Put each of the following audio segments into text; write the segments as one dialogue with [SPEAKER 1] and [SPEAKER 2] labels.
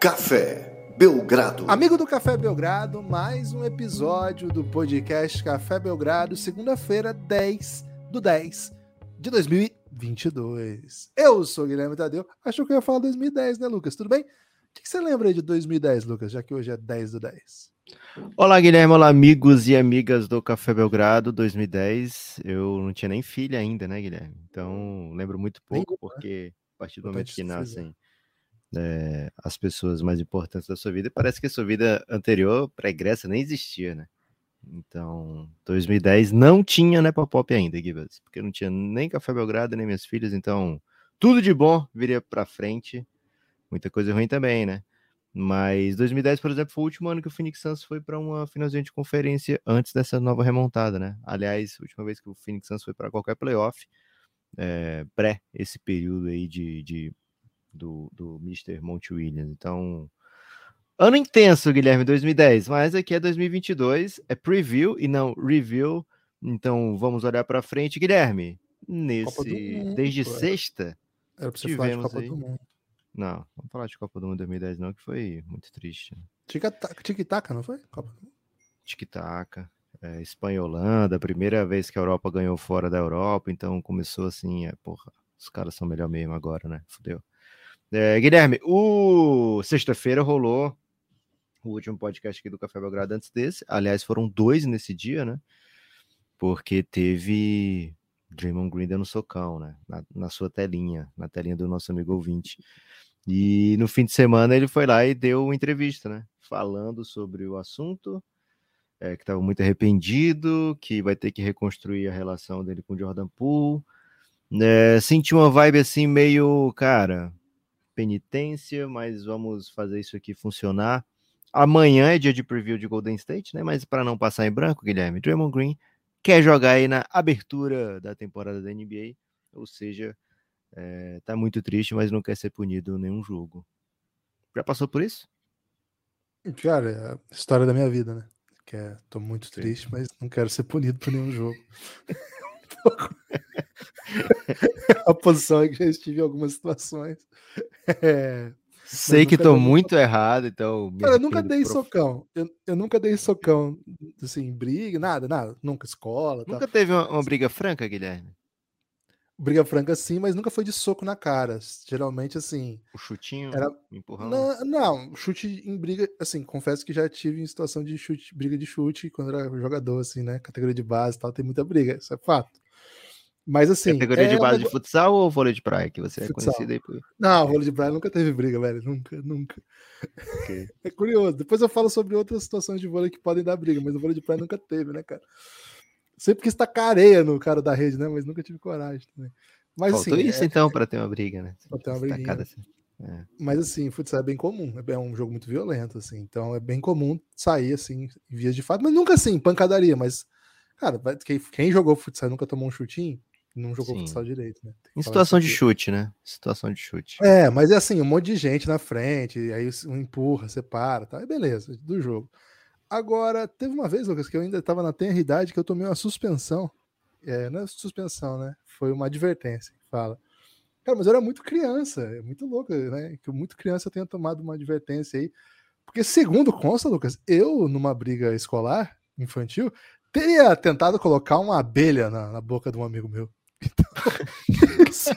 [SPEAKER 1] Café Belgrado.
[SPEAKER 2] Amigo do Café Belgrado, mais um episódio do podcast Café Belgrado, segunda-feira, 10 do 10 de 2022. Eu sou Guilherme Tadeu. Achou que eu ia falar 2010, né, Lucas? Tudo bem? O que você lembra aí de 2010, Lucas, já que hoje é 10 do 10?
[SPEAKER 3] Olá, Guilherme. Olá, amigos e amigas do Café Belgrado 2010. Eu não tinha nem filha ainda, né, Guilherme? Então, lembro muito pouco, porque a partir do momento que nascem é, as pessoas mais importantes da sua vida, parece que a sua vida anterior, pregressa, nem existia, né? Então, 2010 não tinha né, pop ainda, Gibbs, porque não tinha nem Café Belgrado, nem minhas filhas, então tudo de bom viria para frente. Muita coisa ruim também, né? Mas 2010, por exemplo, foi o último ano que o Phoenix Suns foi para uma finalzinha de conferência antes dessa nova remontada, né? Aliás, última vez que o Phoenix Suns foi para qualquer playoff, é, pré esse período aí de, de do, do Mr. Monte Williams. Então, ano intenso, Guilherme, 2010, mas aqui é 2022, é preview e não review. Então, vamos olhar para frente, Guilherme. Nesse, mundo, desde sexta,
[SPEAKER 2] Era pra você tivemos falar de Copa aí, do Mundo.
[SPEAKER 3] Não, vamos falar de Copa do Mundo 2010 não, que foi muito triste. Né?
[SPEAKER 2] Tic-tac, não foi? Copa
[SPEAKER 3] Tic-tac. É, Espanha Holanda, primeira vez que a Europa ganhou fora da Europa, então começou assim, é, porra, os caras são melhor mesmo agora, né? Fudeu. É, Guilherme, o sexta-feira rolou o último podcast aqui do Café Belgrado antes desse. Aliás, foram dois nesse dia, né? Porque teve Draymond Green dando socão, né? Na, na, sua telinha, na telinha do nosso amigo ouvinte. E no fim de semana ele foi lá e deu uma entrevista, né? Falando sobre o assunto, é, que estava muito arrependido, que vai ter que reconstruir a relação dele com o Jordan Poole. É, senti uma vibe assim, meio, cara, penitência, mas vamos fazer isso aqui funcionar. Amanhã é dia de preview de Golden State, né? Mas para não passar em branco, Guilherme, Draymond Green quer jogar aí na abertura da temporada da NBA, ou seja, é, tá muito triste, mas não quer ser punido nenhum jogo. Já passou por isso?
[SPEAKER 2] Cara, é a história da minha vida, né? Que é, tô muito Sim. triste, mas não quero ser punido por nenhum jogo. a posição é que já estive em algumas situações. É,
[SPEAKER 3] Sei que tô muito errado, então.
[SPEAKER 2] Cara, eu nunca dei prof... socão. Eu, eu nunca dei socão, assim, briga, nada, nada. Nunca escola.
[SPEAKER 3] Nunca tá. teve uma, uma, briga franca, Guilherme?
[SPEAKER 2] Briga franca sim, mas nunca foi de soco na cara. Geralmente, assim.
[SPEAKER 3] O chutinho
[SPEAKER 2] era
[SPEAKER 3] empurrando?
[SPEAKER 2] Não, não, chute em briga, assim, confesso que já tive em situação de chute, briga de chute quando era jogador, assim, né? Categoria de base e tal, tem muita briga, isso é fato. Mas assim.
[SPEAKER 3] Categoria é de base de futsal ou vôlei de praia? Que você é futsal. conhecido aí por.
[SPEAKER 2] Não, vôlei de praia nunca teve briga, velho. Nunca, nunca. Okay. É curioso. Depois eu falo sobre outras situações de vôlei que podem dar briga, mas o vôlei de praia nunca teve, né, cara? Sempre quis tacar areia no cara da rede, né? Mas nunca tive coragem também. Mas,
[SPEAKER 3] Faltou
[SPEAKER 2] assim,
[SPEAKER 3] isso é... então para ter uma briga, né?
[SPEAKER 2] Pra ter uma briga. Assim. É. Mas assim, futsal é bem comum, é um jogo muito violento, assim, então é bem comum sair assim, em vias de fato, mas nunca assim, pancadaria, mas, cara, quem, quem jogou futsal nunca tomou um chutinho, não jogou Sim. futsal direito, né?
[SPEAKER 3] Em situação de chute, né? Situação de chute.
[SPEAKER 2] É, mas é assim, um monte de gente na frente, aí um empurra, separa, tá? E beleza, do jogo. Agora, teve uma vez, Lucas, que eu ainda estava na tenra idade que eu tomei uma suspensão. É, não é suspensão, né? Foi uma advertência que fala. Cara, mas eu era muito criança, é muito louco, né? Que muito criança eu tenha tomado uma advertência aí. Porque, segundo consta, Lucas, eu, numa briga escolar, infantil, teria tentado colocar uma abelha na, na boca de um amigo meu. Então...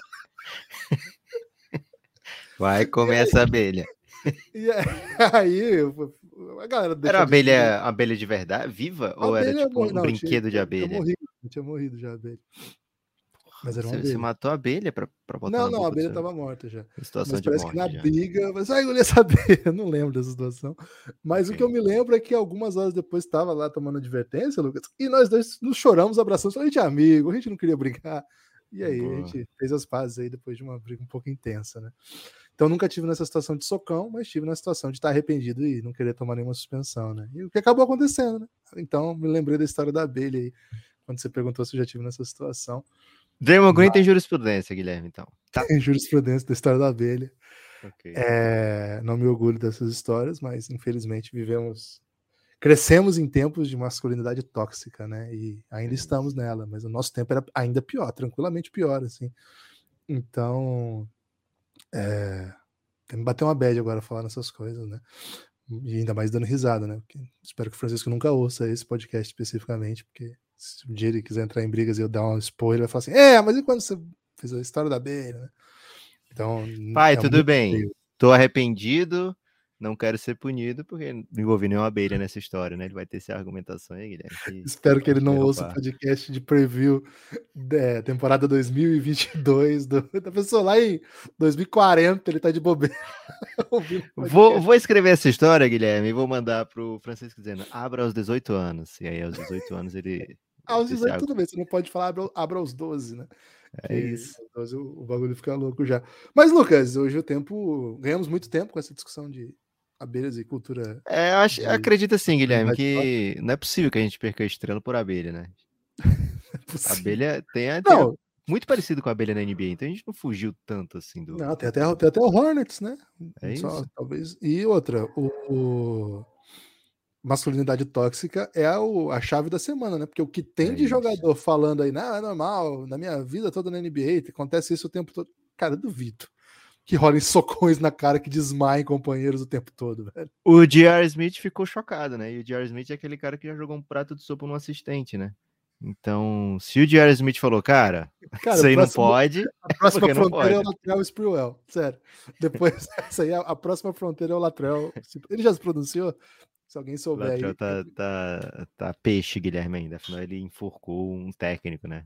[SPEAKER 3] Vai comer essa abelha.
[SPEAKER 2] E aí, a galera
[SPEAKER 3] Era abelha, de... abelha de verdade, viva? A ou era tipo um não, brinquedo tinha, de abelha?
[SPEAKER 2] Tinha morrido, tinha morrido já a abelha.
[SPEAKER 3] Mas era uma você, abelha. você matou a abelha pra, pra botar
[SPEAKER 2] Não, não, a abelha estava morta já.
[SPEAKER 3] Situação
[SPEAKER 2] mas
[SPEAKER 3] de
[SPEAKER 2] parece
[SPEAKER 3] morte,
[SPEAKER 2] que na
[SPEAKER 3] já.
[SPEAKER 2] briga, mas vai engolir essa abelha, eu não lembro dessa situação. Mas okay. o que eu me lembro é que algumas horas depois estava lá tomando advertência, Lucas, e nós dois nos choramos, abraçamos, a gente é amigo, a gente não queria brigar. E aí Boa. a gente fez as pazes aí depois de uma briga um pouco intensa, né? Então nunca tive nessa situação de socão, mas tive na situação de estar arrependido e não querer tomar nenhuma suspensão, né? E o que acabou acontecendo, né? Então me lembrei da história da abelha aí, quando você perguntou se eu já tive nessa situação.
[SPEAKER 3] Draymond Green tem jurisprudência, Guilherme, então.
[SPEAKER 2] Tá. Tem jurisprudência da história da abelha. Okay. É, não me orgulho dessas histórias, mas infelizmente vivemos crescemos em tempos de masculinidade tóxica, né? E ainda estamos nela, mas o nosso tempo era ainda pior, tranquilamente pior, assim. Então, é, me bateu uma bad agora falando essas coisas, né? E ainda mais dando risada, né? Porque espero que o Francisco nunca ouça esse podcast especificamente, porque se um dia ele quiser entrar em brigas e eu dar um spoiler, ele vai falar assim: É, mas e quando você fez a história da abelha, né?
[SPEAKER 3] Então. Pai, é tudo bem. Tô arrependido, não quero ser punido porque não envolvi nenhuma abelha nessa história, né? Ele vai ter essa argumentação aí, Guilherme.
[SPEAKER 2] Que Espero que ele não ouça o podcast de preview da é, temporada 2022 do, da pessoa lá em 2040, ele tá de bobeira.
[SPEAKER 3] vou, vou escrever essa história, Guilherme, e vou mandar pro Francisco dizendo: abra aos 18 anos. E aí, aos 18 anos, ele.
[SPEAKER 2] Aos 18, tudo bem, você não pode falar abra, abra aos 12, né?
[SPEAKER 3] É isso.
[SPEAKER 2] O, o bagulho fica louco já. Mas, Lucas, hoje o tempo. Ganhamos muito tempo com essa discussão de abelhas e cultura.
[SPEAKER 3] É, acho, de... acredita sim, Guilherme, que não é possível que a gente perca a estrela por abelha, né? É abelha tem, a, tem a, muito parecido com a abelha na NBA, então a gente não fugiu tanto assim do.
[SPEAKER 2] Não, tem até, tem até o Hornets, né?
[SPEAKER 3] É Só, isso.
[SPEAKER 2] Talvez. E outra, o, o masculinidade tóxica é a, a chave da semana, né? Porque o que tem é de isso. jogador falando aí, não, é normal, na minha vida toda na NBA, acontece isso o tempo todo. Cara, duvido que rolem socões na cara que desmaiem companheiros o tempo todo, velho.
[SPEAKER 3] O J.R. Smith ficou chocado, né? E o J.R. Smith é aquele cara que já jogou um prato de sopa no assistente, né? Então, se o J.R. Smith falou, cara, cara isso aí próximo, não pode.
[SPEAKER 2] A próxima fronteira é o Latrell Sprewell, sério. Depois, essa aí, a, a, próxima fronteira é o Latrell. Ele já se pronunciou? Se alguém souber
[SPEAKER 3] aí. O tá, tá, tá peixe, Guilherme, ainda. Afinal, ele enforcou um técnico, né?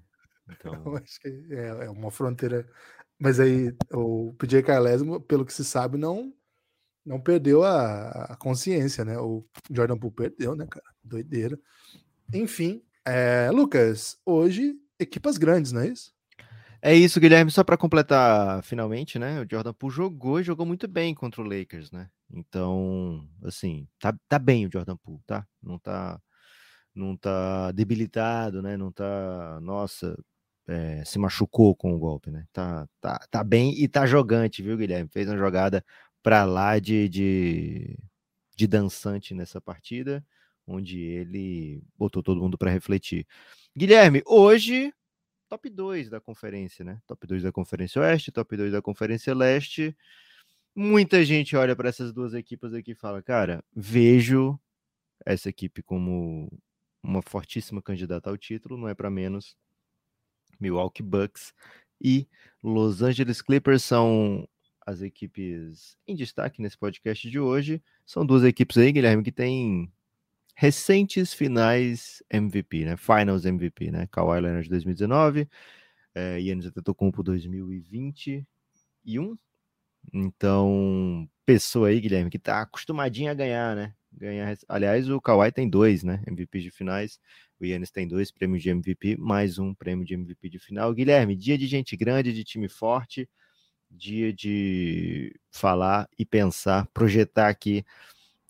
[SPEAKER 2] Então... Acho que é, é uma fronteira mas aí o PJ Carlesmo, pelo que se sabe, não não perdeu a, a, consciência, né? O Jordan Poole perdeu, né, cara? Doideira. Enfim, é, Lucas, hoje equipas grandes, não é isso?
[SPEAKER 3] É isso, Guilherme. Só para completar, finalmente, né? O Jordan Poole jogou e jogou muito bem contra o Lakers, né? Então, assim, tá, tá bem o Jordan Poole, tá? Não tá, não tá debilitado, né? Não tá, nossa, é, se machucou com o golpe, né? Tá, tá, tá bem e tá jogante, viu, Guilherme? Fez uma jogada para lá de, de, de dançante nessa partida, onde ele botou todo mundo para refletir. Guilherme, hoje, top 2 da conferência, né? Top 2 da Conferência Oeste, top 2 da Conferência Leste. Muita gente olha para essas duas equipes aqui e fala, cara, vejo essa equipe como uma fortíssima candidata ao título, não é para menos Milwaukee Bucks e Los Angeles Clippers são as equipes em destaque nesse podcast de hoje. São duas equipes aí, Guilherme, que têm recentes finais MVP, né? Finals MVP, né? Kawhi Leonard 2019, é, Yannis Antetokounmpo 2021. Então, pessoa aí, Guilherme, que tá acostumadinha a ganhar, né? Ganhar. Aliás, o Kawhi tem dois, né? MVPs de finais. O Yannis tem dois prêmios de MVP, mais um prêmio de MVP de final. Guilherme, dia de gente grande, de time forte, dia de falar e pensar, projetar aqui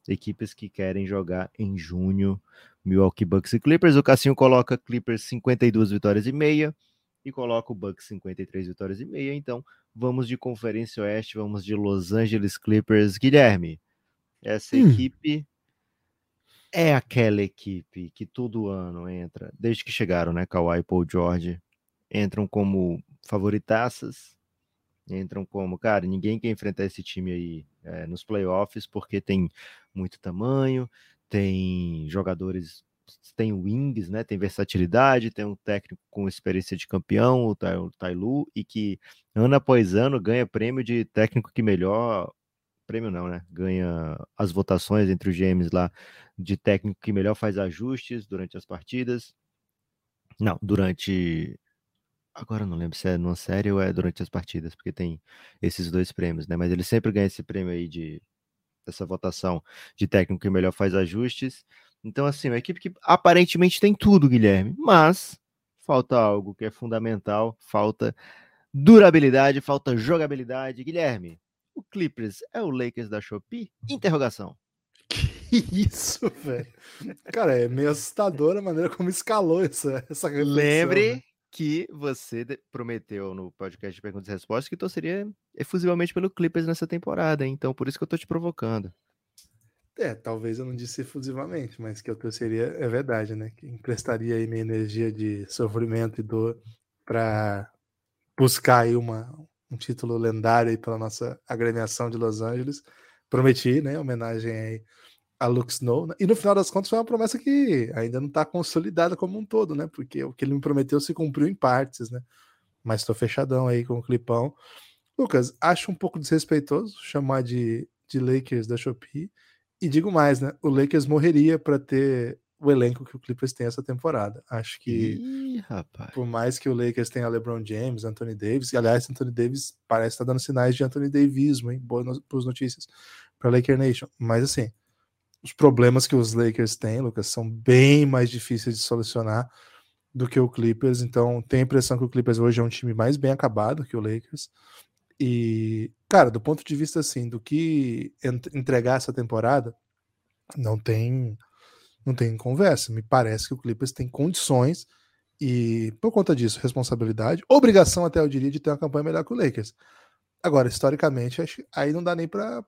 [SPEAKER 3] equipes que querem jogar em junho. Milwaukee Bucks e Clippers. O Cassinho coloca Clippers 52 vitórias e meia e coloca o Bucks 53 vitórias e meia. Então, vamos de Conferência Oeste, vamos de Los Angeles Clippers. Guilherme, essa hum. equipe é aquela equipe que todo ano entra, desde que chegaram, né? Kawhi e Paul George entram como favoritaças, entram como, cara, ninguém quer enfrentar esse time aí é, nos playoffs porque tem muito tamanho, tem jogadores, tem wings, né? Tem versatilidade, tem um técnico com experiência de campeão, o Tailu, e que ano após ano ganha prêmio de técnico que melhor prêmio não, né? Ganha as votações entre os GMs lá de técnico que melhor faz ajustes durante as partidas. Não, durante. Agora não lembro se é numa série ou é durante as partidas, porque tem esses dois prêmios, né? Mas ele sempre ganha esse prêmio aí de essa votação de técnico que melhor faz ajustes. Então, assim, uma equipe que aparentemente tem tudo, Guilherme, mas falta algo que é fundamental, falta durabilidade, falta jogabilidade. Guilherme, o Clippers é o Lakers da Shopee? Interrogação.
[SPEAKER 2] Que isso, velho. Cara, é meio assustadora a maneira como escalou essa, essa reflexão.
[SPEAKER 3] Lembre né? Que você prometeu no podcast de perguntas e respostas que torceria efusivamente pelo Clippers nessa temporada, hein? então por isso que eu tô te provocando.
[SPEAKER 2] É, talvez eu não disse efusivamente, mas que eu torceria é verdade, né? Que emprestaria aí minha energia de sofrimento e dor para buscar aí uma, um título lendário aí pela nossa agremiação de Los Angeles. Prometi, né? Homenagem aí a Luke Snow. Né? E no final das contas foi uma promessa que ainda não está consolidada como um todo, né? Porque o que ele me prometeu se cumpriu em partes, né? Mas estou fechadão aí com o clipão. Lucas, acho um pouco desrespeitoso chamar de, de Lakers da Shopee. E digo mais, né? O Lakers morreria para ter o elenco que o Clippers tem essa temporada. Acho que,
[SPEAKER 3] Ih,
[SPEAKER 2] por mais que o Lakers tenha LeBron James, Anthony Davis, e aliás, Anthony Davis parece estar tá dando sinais de Anthony Davismo, hein? Boas notícias para Laker Nation. Mas assim, os problemas que os Lakers têm, Lucas, são bem mais difíceis de solucionar do que o Clippers. Então, tenho a impressão que o Clippers hoje é um time mais bem acabado que o Lakers. E, cara, do ponto de vista assim, do que entregar essa temporada, não tem não tem conversa. Me parece que o Clippers tem condições e, por conta disso, responsabilidade, obrigação até eu diria, de ter uma campanha melhor que o Lakers. Agora, historicamente, acho, aí não dá nem para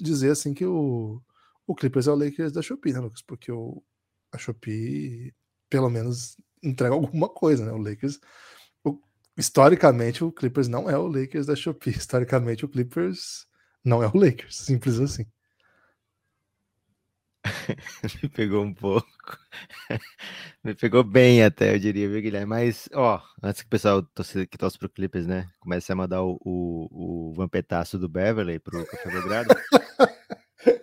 [SPEAKER 2] dizer assim que o, o Clippers é o Lakers da Shopee, né, Lucas? Porque o, a Shopee, pelo menos, entrega alguma coisa, né? O Lakers, o, historicamente, o Clippers não é o Lakers da Shopee. Historicamente, o Clippers não é o Lakers, simples assim.
[SPEAKER 3] Me pegou um pouco. Me pegou bem até, eu diria, viu, Guilherme? Mas, ó, antes que o pessoal torce, que torce pro Clippers, né, comece a mandar o, o, o vampetaço do Beverly pro Café Belgrado,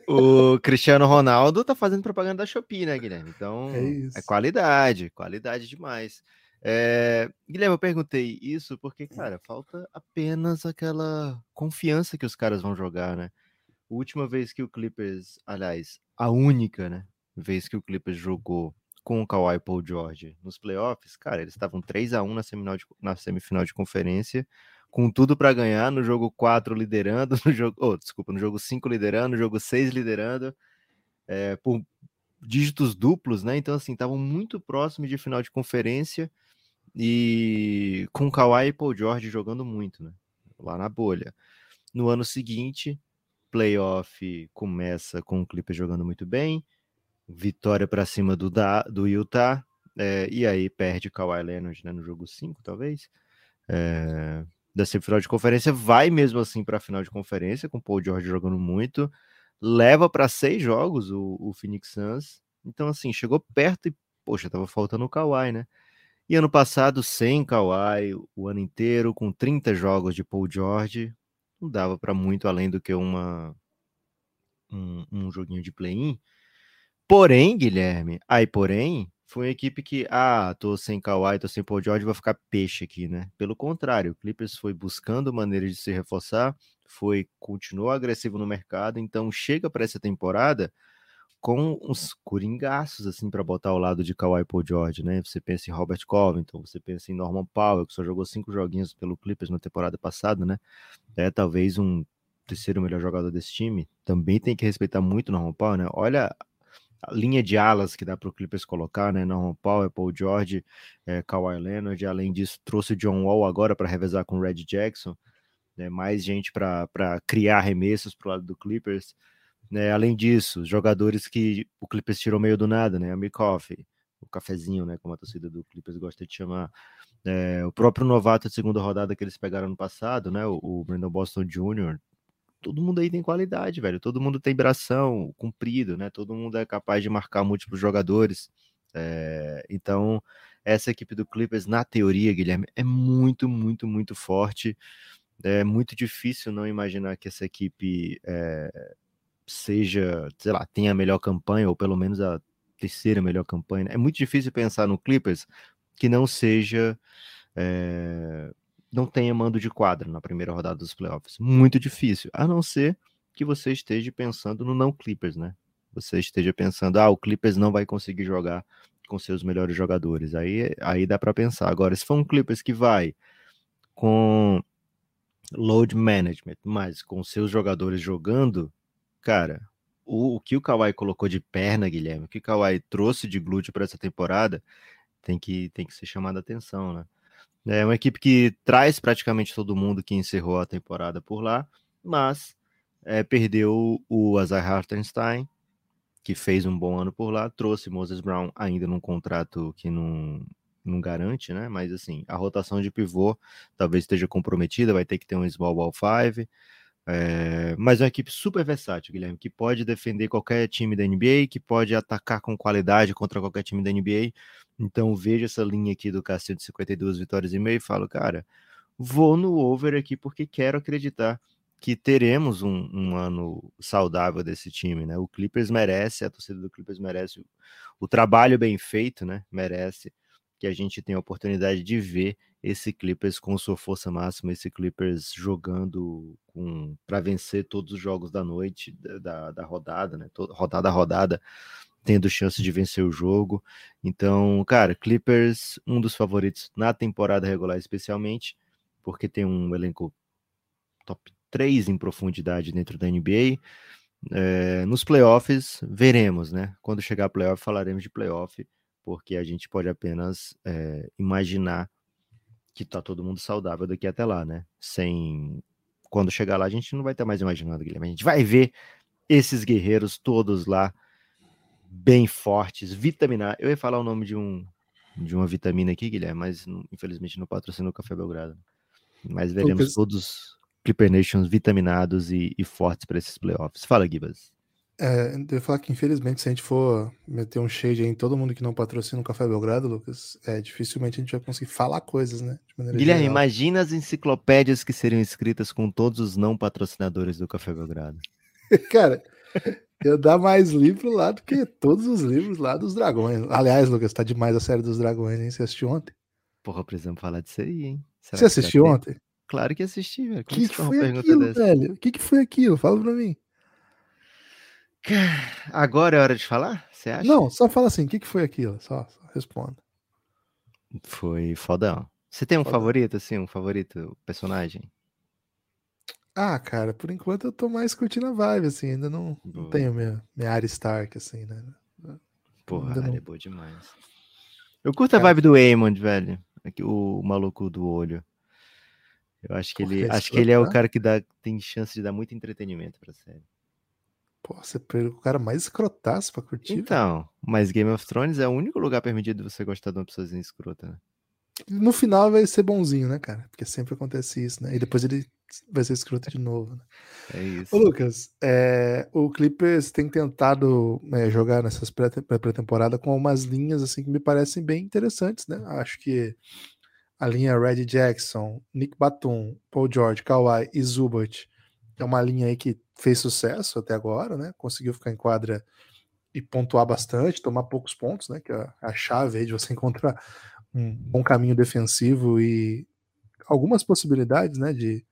[SPEAKER 3] o Cristiano Ronaldo tá fazendo propaganda da Shopee, né, Guilherme? Então, é, é qualidade, qualidade demais. É, Guilherme, eu perguntei isso porque, cara, falta apenas aquela confiança que os caras vão jogar, né? A última vez que o Clippers, aliás, a única, né, vez que o Clippers jogou com o Kawhi Paul George nos playoffs, cara, eles estavam 3 a 1 na semifinal de, na semifinal de conferência, com tudo para ganhar, no jogo 4 liderando, no jogo, oh, desculpa, no jogo 5 liderando, no jogo 6 liderando, é, por dígitos duplos, né? Então, assim, estavam muito próximos de final de conferência e com Kawhi e Paul George jogando muito, né? Lá na bolha. No ano seguinte, playoff começa com o Clippers jogando muito bem, vitória para cima do, da, do Utah, é, e aí perde Kawhi Leonard né, no jogo 5, talvez, é, da semifinal de conferência, vai mesmo assim para a final de conferência, com o Paul George jogando muito, leva para seis jogos o, o, Phoenix Suns, então assim, chegou perto e, poxa, tava faltando o Kawhi, né? E ano passado, sem Kawhi, o ano inteiro, com 30 jogos de Paul George, não dava para muito além do que uma um, um joguinho de play-in. Porém, Guilherme, aí porém, foi uma equipe que, ah, tô sem Kawhi, tô sem Paul George, vou ficar peixe aqui, né? Pelo contrário, o Clippers foi buscando maneiras de se reforçar, foi continuou agressivo no mercado, então chega para essa temporada com uns coringaços, assim, para botar ao lado de Kawhi Paul George, né? Você pensa em Robert Covington, você pensa em Norman Powell, que só jogou cinco joguinhos pelo Clippers na temporada passada, né? É talvez um terceiro melhor jogador desse time. Também tem que respeitar muito o Norman Powell, né? Olha linha de alas que dá para o Clippers colocar, né? Norman Powell, Paul George, é, Kawhi Leonard. Além disso, trouxe o John Wall agora para revezar com o Red Jackson. Né? Mais gente para criar arremessos para o lado do Clippers. Né, além disso, jogadores que o Clippers tirou meio do nada, né? A Coffee, o cafezinho, né? Como a torcida do Clippers gosta de chamar. É, o próprio novato de segunda rodada que eles pegaram no passado, né? O, o Brandon Boston Jr. Todo mundo aí tem qualidade, velho. Todo mundo tem bração comprido, né? Todo mundo é capaz de marcar múltiplos jogadores. É, então, essa equipe do Clippers, na teoria, Guilherme, é muito, muito, muito forte. É muito difícil não imaginar que essa equipe é, seja, sei lá, tenha a melhor campanha, ou pelo menos a terceira melhor campanha. É muito difícil pensar no Clippers que não seja. É, não tenha mando de quadra na primeira rodada dos playoffs. Muito difícil. A não ser que você esteja pensando no não Clippers, né? Você esteja pensando, ah, o Clippers não vai conseguir jogar com seus melhores jogadores. Aí, aí dá para pensar. Agora, se for um Clippers que vai com load management, mas com seus jogadores jogando, cara, o, o que o Kawhi colocou de perna, Guilherme, o que o Kawhi trouxe de glúteo para essa temporada, tem que, tem que ser chamado a atenção, né? É uma equipe que traz praticamente todo mundo que encerrou a temporada por lá, mas é, perdeu o Azar Hartenstein, que fez um bom ano por lá, trouxe Moses Brown ainda num contrato que não, não garante, né? Mas assim, a rotação de pivô talvez esteja comprometida, vai ter que ter um small ball five. É, mas é uma equipe super versátil, Guilherme, que pode defender qualquer time da NBA, que pode atacar com qualidade contra qualquer time da NBA. Então vejo essa linha aqui do Cassio de 52 vitórias e meio e falo, cara, vou no over aqui porque quero acreditar que teremos um, um, ano saudável desse time, né? O Clippers merece, a torcida do Clippers merece o, o trabalho bem feito, né? Merece que a gente tenha a oportunidade de ver esse Clippers com sua força máxima, esse Clippers jogando para vencer todos os jogos da noite, da, da rodada, né? rodada a rodada, tendo chance de vencer o jogo. Então, cara, Clippers, um dos favoritos na temporada regular, especialmente, porque tem um elenco top 3 em profundidade dentro da NBA. É, nos playoffs, veremos, né? Quando chegar a playoff, falaremos de playoff, porque a gente pode apenas é, imaginar que tá todo mundo saudável daqui até lá, né? Sem. Quando chegar lá, a gente não vai estar mais imaginando, Guilherme. A gente vai ver esses guerreiros todos lá, bem fortes, vitaminar. Eu ia falar o nome de um de uma vitamina aqui, Guilherme, mas infelizmente não patrocina o Café Belgrado. Mas veremos Lucas... todos Clipper Nations vitaminados e, e fortes para esses playoffs. Fala, Gibas.
[SPEAKER 2] É, eu ia falar que, infelizmente, se a gente for meter um shade em todo mundo que não patrocina o Café Belgrado, Lucas, é, dificilmente a gente vai conseguir falar coisas, né?
[SPEAKER 3] Guilherme, geral. imagina as enciclopédias que seriam escritas com todos os não patrocinadores do Café Belgrado.
[SPEAKER 2] Cara, eu dar mais livro lá do que todos os livros lá dos dragões. Aliás, Lucas, tá demais a série dos dragões, hein? Você assistiu ontem?
[SPEAKER 3] Porra, precisamos falar disso aí, hein?
[SPEAKER 2] Será Você assistiu ontem?
[SPEAKER 3] Claro que assisti, velho.
[SPEAKER 2] O que, que foi aquilo, dessa? velho? O que, que foi aquilo? Fala pra mim.
[SPEAKER 3] Agora é hora de falar? Você acha?
[SPEAKER 2] Não, só fala assim, o que, que foi aquilo? Só, só responda.
[SPEAKER 3] Foi fodão. Você tem um fodão. favorito, assim, um favorito personagem?
[SPEAKER 2] Ah, cara, por enquanto eu tô mais curtindo a vibe, assim, ainda não, não tenho minha, minha área Stark, assim, né?
[SPEAKER 3] Porra, a área não... é boa demais. Eu curto cara, a vibe do Eamon, velho. O maluco do olho. Eu acho que ele, acho que ele é o cara que dá, tem chance de dar muito entretenimento pra série.
[SPEAKER 2] Pô, você pegou o cara mais escrotaço pra curtir.
[SPEAKER 3] Então, mas Game of Thrones é o único lugar permitido de você gostar de uma pessoazinha escrota, né?
[SPEAKER 2] No final vai ser bonzinho, né, cara? Porque sempre acontece isso, né? E depois ele vai ser escroto de novo. Né?
[SPEAKER 3] É isso.
[SPEAKER 2] Ô, Lucas, é, o Clippers tem tentado é, jogar nessas pré-temporada com algumas linhas assim que me parecem bem interessantes, né? Acho que a linha Red Jackson, Nick Batum, Paul George, Kawhi e Zubat é uma linha aí que fez sucesso até agora, né? Conseguiu ficar em quadra e pontuar bastante, tomar poucos pontos, né? Que é a chave aí de você encontrar um bom caminho defensivo e algumas possibilidades, né? De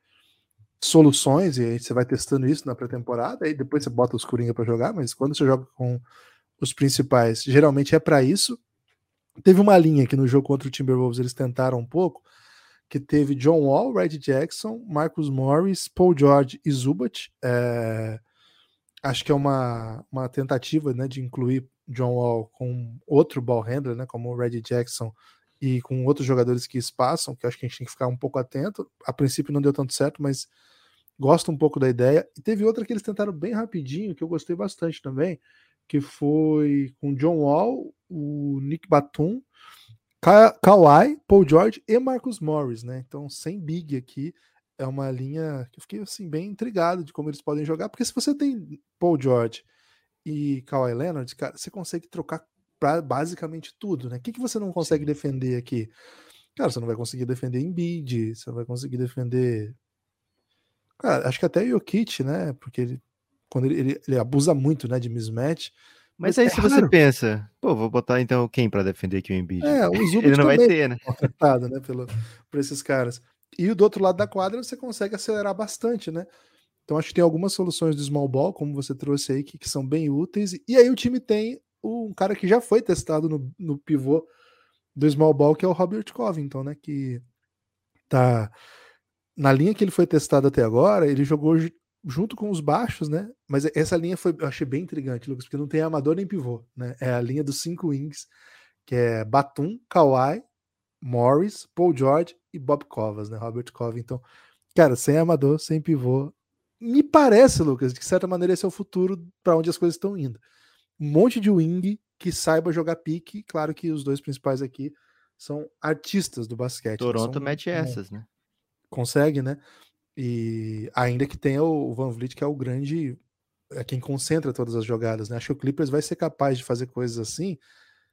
[SPEAKER 2] soluções, e aí você vai testando isso na pré-temporada, aí depois você bota os Coringa para jogar, mas quando você joga com os principais, geralmente é para isso. Teve uma linha que no jogo contra o Timberwolves eles tentaram um pouco, que teve John Wall, Red Jackson, Marcus Morris, Paul George e Zubat. É, acho que é uma, uma tentativa né, de incluir John Wall com outro ball handler, né, como o Red Jackson, e com outros jogadores que espaçam, que acho que a gente tem que ficar um pouco atento. A princípio não deu tanto certo, mas gosto um pouco da ideia. E teve outra que eles tentaram bem rapidinho, que eu gostei bastante também, que foi com John Wall, o Nick Batum, Ka Kawhi, Paul George e Marcus Morris, né? Então, sem big aqui, é uma linha que eu fiquei assim bem intrigado de como eles podem jogar, porque se você tem Paul George e Kawhi Leonard, cara, você consegue trocar para basicamente tudo, né? O que, que você não consegue defender aqui? Cara, você não vai conseguir defender Embiid, você não vai conseguir defender. Cara, acho que até o Jokic, né? Porque ele quando ele, ele, ele abusa muito, né, de mismatch.
[SPEAKER 3] Mas, aí, é se raro. você pensa, pô, vou botar então quem para defender aqui o Embiid?
[SPEAKER 2] É, o
[SPEAKER 3] ele não vai ter, né?
[SPEAKER 2] Afetado, né, pelo, por esses caras. E do outro lado da quadra você consegue acelerar bastante, né? Então acho que tem algumas soluções do small ball, como você trouxe aí, que, que são bem úteis. E aí o time tem um cara que já foi testado no, no pivô do small ball, que é o Robert Covington, né? Que tá na linha que ele foi testado até agora, ele jogou junto com os baixos, né? Mas essa linha foi, eu achei bem intrigante, Lucas, porque não tem amador nem pivô, né? É a linha dos cinco wings, que é Batum, Kawhi, Morris, Paul George e Bob Covas, né? Robert Covington. Cara, sem amador, sem pivô. Me parece, Lucas, de certa maneira esse é o futuro para onde as coisas estão indo. Um monte de wing que saiba jogar pique. Claro que os dois principais aqui são artistas do basquete.
[SPEAKER 3] Toronto
[SPEAKER 2] são,
[SPEAKER 3] mete essas, né?
[SPEAKER 2] Consegue, né? E ainda que tenha o Van Vliet, que é o grande. É quem concentra todas as jogadas, né? Acho que o Clippers vai ser capaz de fazer coisas assim,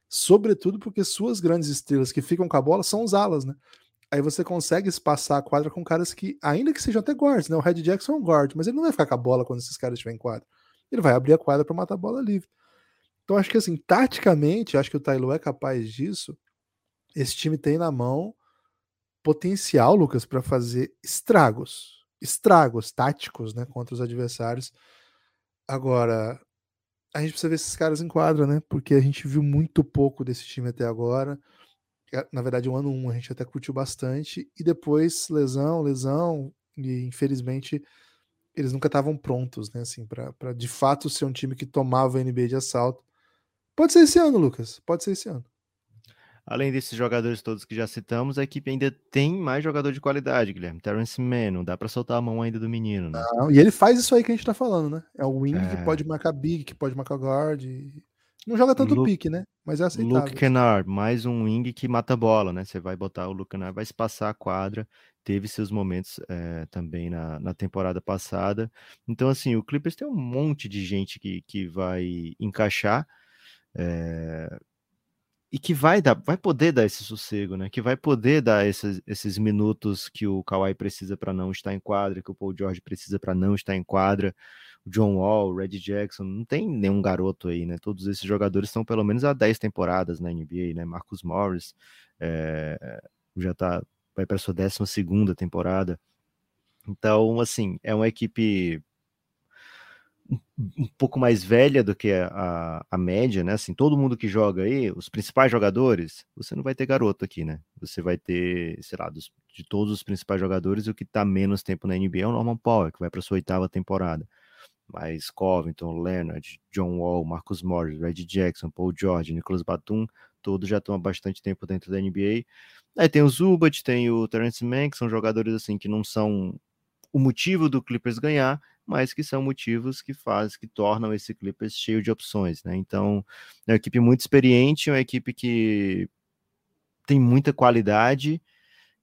[SPEAKER 2] sobretudo porque suas grandes estrelas que ficam com a bola são os alas, né? Aí você consegue espaçar a quadra com caras que, ainda que sejam até guards, né? O Red Jackson é um guard, mas ele não vai ficar com a bola quando esses caras estiverem em quadra. Ele vai abrir a quadra para matar a bola livre. Então acho que assim, taticamente, acho que o Tailu é capaz disso. Esse time tem na mão potencial, Lucas, para fazer estragos, estragos táticos, né, contra os adversários. Agora, a gente precisa ver esses caras em quadra, né? Porque a gente viu muito pouco desse time até agora. É, na verdade, o ano 1 um, a gente até curtiu bastante, e depois lesão, lesão, e infelizmente eles nunca estavam prontos, né? Assim, para de fato ser um time que tomava a NBA de assalto. Pode ser esse ano, Lucas. Pode ser esse ano.
[SPEAKER 3] Além desses jogadores todos que já citamos, a equipe ainda tem mais jogador de qualidade, Guilherme. Terence Mann, não dá para soltar a mão ainda do menino, né?
[SPEAKER 2] Não, e ele faz isso aí que a gente tá falando, né? É o wing é... que pode marcar big, que pode marcar guard. E... Não joga tanto Luke, pique, né? Mas é aceitável.
[SPEAKER 3] Luke Kennard, mais um wing que mata bola, né? Você vai botar o Luke Kennard, vai espaçar a quadra. Teve seus momentos é, também na, na temporada passada. Então, assim, o Clippers tem um monte de gente que, que vai encaixar. É, e que vai dar, vai poder dar esse sossego, né? Que vai poder dar esses, esses minutos que o Kawhi precisa para não estar em quadra, que o Paul George precisa para não estar em quadra, o John Wall, o Red Jackson, não tem nenhum garoto aí, né? Todos esses jogadores estão pelo menos há 10 temporadas na NBA, né? Marcus Morris é, já tá, vai para sua 12 segunda temporada. Então, assim, é uma equipe um pouco mais velha do que a, a, média, né? Assim, todo mundo que joga aí, os principais jogadores, você não vai ter garoto aqui, né? Você vai ter, sei lá, dos, de todos os principais jogadores, o que tá menos tempo na NBA é o Norman Powell, que vai para sua oitava temporada. Mas Covington, Leonard, John Wall, Marcus Morris, Red Jackson, Paul George, Nicholas Batum, todos já estão há bastante tempo dentro da NBA. Aí tem o Zubat, tem o Terence Mann, que são jogadores assim que não são o motivo do Clippers ganhar, mas que são motivos que fazem, que tornam esse Clippers cheio de opções, né? Então, é uma equipe muito experiente, uma equipe que tem muita qualidade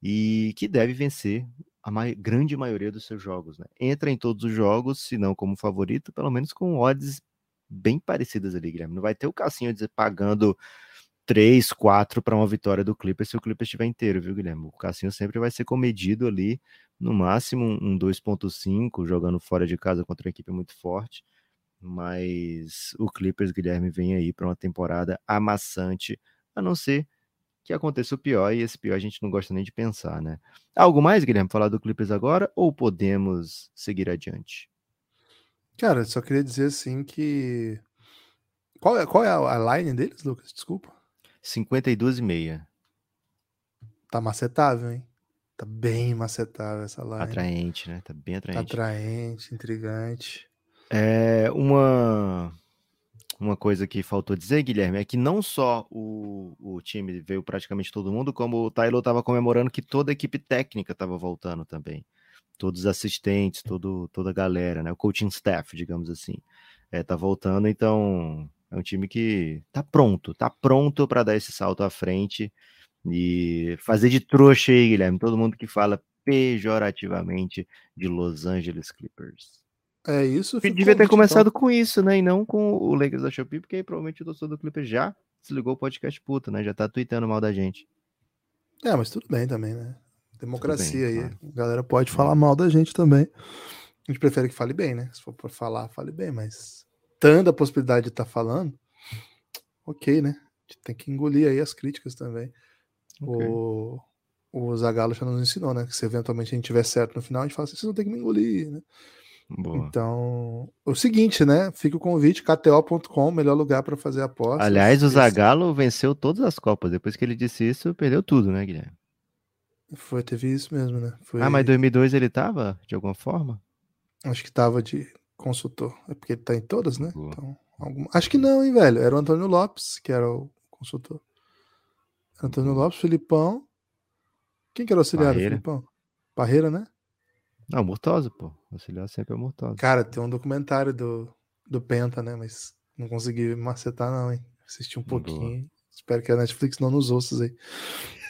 [SPEAKER 3] e que deve vencer a grande maioria dos seus jogos, né? Entra em todos os jogos, se não como favorito, pelo menos com odds bem parecidas ali, Guilherme. Não vai ter o Cassinho pagando 3, 4 para uma vitória do Clippers se o Clippers estiver inteiro, viu, Guilherme? O Cassinho sempre vai ser comedido ali no máximo um 2.5 jogando fora de casa contra uma equipe muito forte. Mas o Clippers Guilherme vem aí para uma temporada amassante, a não ser que aconteça o pior, e esse pior a gente não gosta nem de pensar, né? Algo mais, Guilherme, falar do Clippers agora ou podemos seguir adiante?
[SPEAKER 2] Cara, só queria dizer assim que. Qual é, qual é a line deles, Lucas? Desculpa.
[SPEAKER 3] 52 e meia.
[SPEAKER 2] Tá macetável, hein? Tá bem macetável essa live.
[SPEAKER 3] Atraente, né? Tá bem atraente.
[SPEAKER 2] Tá atraente, intrigante.
[SPEAKER 3] É uma uma coisa que faltou dizer, Guilherme, é que não só o, o time veio praticamente todo mundo, como o Tyler estava comemorando que toda a equipe técnica estava voltando também. Todos os assistentes, todo, toda a galera, né? O coaching staff, digamos assim, é, tá voltando. Então, é um time que tá pronto, tá pronto para dar esse salto à frente e fazer de trouxa aí, Guilherme, todo mundo que fala pejorativamente de Los Angeles Clippers.
[SPEAKER 2] É isso.
[SPEAKER 3] Devia ter começado com isso, né? E não com o Lakers da Shopee, porque aí provavelmente o torcedor do Clippers já desligou o podcast puta, né? Já tá tweetando mal da gente.
[SPEAKER 2] É, mas tudo bem também, né? Democracia bem, aí. Claro. A galera pode falar mal da gente também. A gente prefere que fale bem, né? Se for pra falar, fale bem, mas tendo a possibilidade de estar tá falando, ok, né? A gente tem que engolir aí as críticas também. Okay. O, o Zagallo já nos ensinou, né? Que se eventualmente a gente tiver certo no final, a gente fala assim, vocês vão ter que me engolir, né? Boa. Então, o seguinte, né? Fica o convite, kto.com, melhor lugar para fazer apostas.
[SPEAKER 3] Aliás, o Zagallo venceu todas as Copas. Depois que ele disse isso, perdeu tudo, né, Guilherme?
[SPEAKER 2] Foi, teve isso mesmo, né? Foi...
[SPEAKER 3] Ah, mas em 2002 ele tava, de alguma forma?
[SPEAKER 2] Acho que tava de consultor. É porque ele tá em todas, né? Então, algum... Acho que não, hein, velho? Era o Antônio Lopes, que era o consultor. Antônio Lopes, Filipão. Quem que era o auxiliar Parreira. do Filipão? Parreira, né?
[SPEAKER 3] Não, Murtosa, pô. O auxiliar sempre é Murtosa.
[SPEAKER 2] Cara, tem um documentário do, do Penta, né? Mas não consegui macetar, não, hein? Assisti um pouquinho. Espero que a Netflix não nos ouça aí.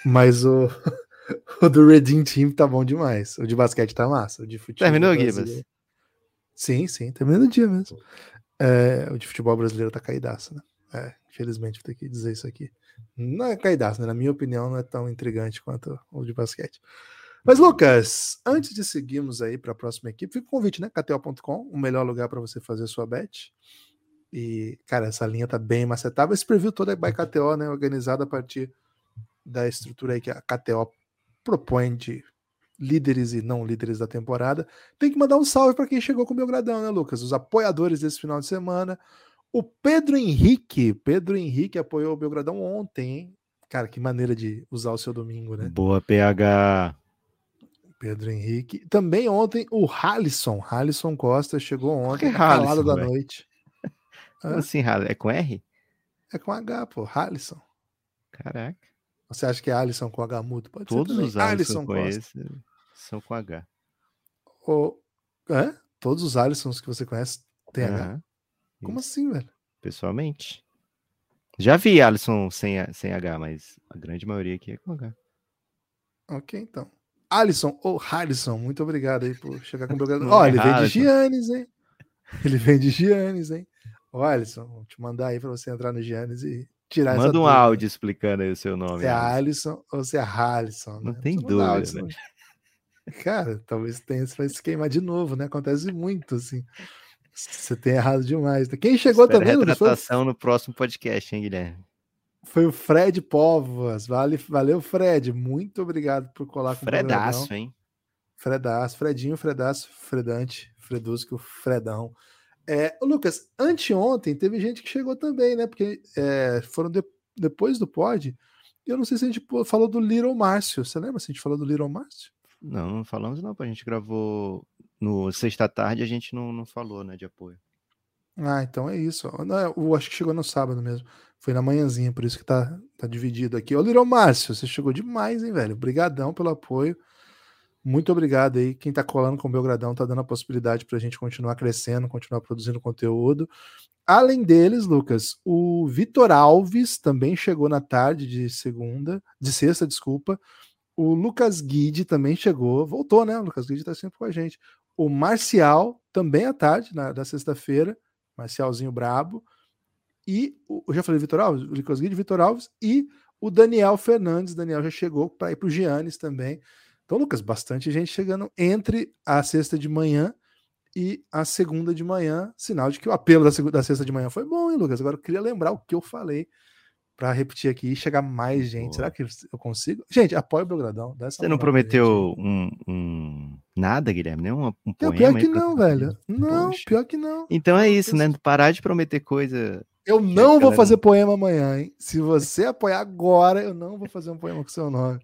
[SPEAKER 2] Mas o, o do Redeem Team tá bom demais. O de basquete tá massa. O de futebol
[SPEAKER 3] Terminou, Gibas?
[SPEAKER 2] Sim, sim, terminou no dia mesmo. É, o de futebol brasileiro tá caidaço, né? É, infelizmente vou ter que dizer isso aqui. Não é caidaço, né? Na minha opinião, não é tão intrigante quanto o de basquete. Mas, Lucas, antes de seguirmos aí para a próxima equipe, fica o convite, né? KTO.com, o melhor lugar para você fazer sua bet. E, cara, essa linha tá bem macetável. Esse preview todo é by KTO, né? Organizado a partir da estrutura aí que a KTO propõe de líderes e não líderes da temporada. Tem que mandar um salve para quem chegou com o meu gradão, né, Lucas? Os apoiadores desse final de semana. O Pedro Henrique, Pedro Henrique apoiou o Belgradão ontem, hein? Cara, que maneira de usar o seu domingo, né?
[SPEAKER 3] Boa, PH.
[SPEAKER 2] Pedro Henrique. Também ontem o Halisson, Halisson Costa, chegou ontem,
[SPEAKER 3] Halisson,
[SPEAKER 2] da
[SPEAKER 3] velho?
[SPEAKER 2] noite.
[SPEAKER 3] Como
[SPEAKER 2] Hã?
[SPEAKER 3] assim, é com R?
[SPEAKER 2] É com H, pô, Halisson.
[SPEAKER 3] Caraca.
[SPEAKER 2] Você acha que é Alisson com H mudo? Pode ser
[SPEAKER 3] Todos
[SPEAKER 2] também.
[SPEAKER 3] os Alisson
[SPEAKER 2] Costa.
[SPEAKER 3] são com H.
[SPEAKER 2] O... Hã? Todos os Alissons que você conhece têm H. Como assim, velho?
[SPEAKER 3] Pessoalmente. Já vi Alisson sem, sem H, mas a grande maioria aqui é com H.
[SPEAKER 2] Ok, então. Alisson ou Halisson, muito obrigado aí por chegar com o Ó,
[SPEAKER 3] é
[SPEAKER 2] ele vem de. Giannis, hein? Ele vem de Giannis, hein? Ó, Alisson, vou te mandar aí pra você entrar no Giannis e tirar
[SPEAKER 3] Manda um
[SPEAKER 2] dúvida.
[SPEAKER 3] áudio explicando aí o seu nome.
[SPEAKER 2] Se é
[SPEAKER 3] Alisson.
[SPEAKER 2] Alisson ou se é Halisson.
[SPEAKER 3] Não
[SPEAKER 2] né?
[SPEAKER 3] tem dúvida,
[SPEAKER 2] áudio, senão- Cara, talvez tenha, vai se queimar de novo, né? Acontece muito, assim. Você tem errado demais. Quem chegou
[SPEAKER 3] Espera
[SPEAKER 2] também, Lucas, foi,
[SPEAKER 3] retratação no próximo podcast, hein, Guilherme?
[SPEAKER 2] foi o Fred Povas. Vale, valeu, Fred. Muito obrigado por colar com o
[SPEAKER 3] Fredaço, hein?
[SPEAKER 2] Fredaço, Fredinho, Fredaço, Fredante, Fredusco, Fredão. É, Lucas, anteontem teve gente que chegou também, né? Porque é, foram de- depois do pod. Eu não sei se a gente falou do Little Márcio. Você lembra se a gente falou do Little Márcio?
[SPEAKER 3] Não, não falamos não, a gente gravou no sexta-tarde, a gente não, não falou, né, de apoio.
[SPEAKER 2] Ah, então é isso. eu acho que chegou no sábado mesmo. Foi na manhãzinha, por isso que tá, tá dividido aqui. Ô, Little Márcio, você chegou demais, hein, velho? Obrigadão pelo apoio. Muito obrigado aí. Quem tá colando com o Belgradão tá dando a possibilidade pra gente continuar crescendo, continuar produzindo conteúdo. Além deles, Lucas, o Vitor Alves também chegou na tarde de segunda, de sexta, desculpa. O Lucas Guide também chegou, voltou, né? O Lucas Guide tá sempre com a gente. O Marcial também à tarde, na, da sexta-feira. Marcialzinho brabo. E o, eu já falei Vitor Alves, o Lucas Guide, Vitor Alves e o Daniel Fernandes. Daniel já chegou para ir para o Giannis também. Então, Lucas, bastante gente chegando entre a sexta de manhã e a segunda de manhã. Sinal de que o apelo da, segunda, da sexta de manhã foi bom, hein, Lucas? Agora eu queria lembrar o que eu falei para repetir aqui e chegar mais gente.
[SPEAKER 3] Boa.
[SPEAKER 2] Será que eu consigo? Gente, apoia o Belgradão.
[SPEAKER 3] Você não
[SPEAKER 2] pra
[SPEAKER 3] prometeu um, um- nada, Guilherme? Nem um, poema?
[SPEAKER 2] pior que
[SPEAKER 3] pra-
[SPEAKER 2] não, velho. Não,
[SPEAKER 3] Poxa.
[SPEAKER 2] pior que não.
[SPEAKER 3] Então é isso, né? Parar de prometer coisa.
[SPEAKER 2] Eu não vou fazer poema amanhã, hein? Se você apoiar agora, eu não vou fazer um poema com seu nome.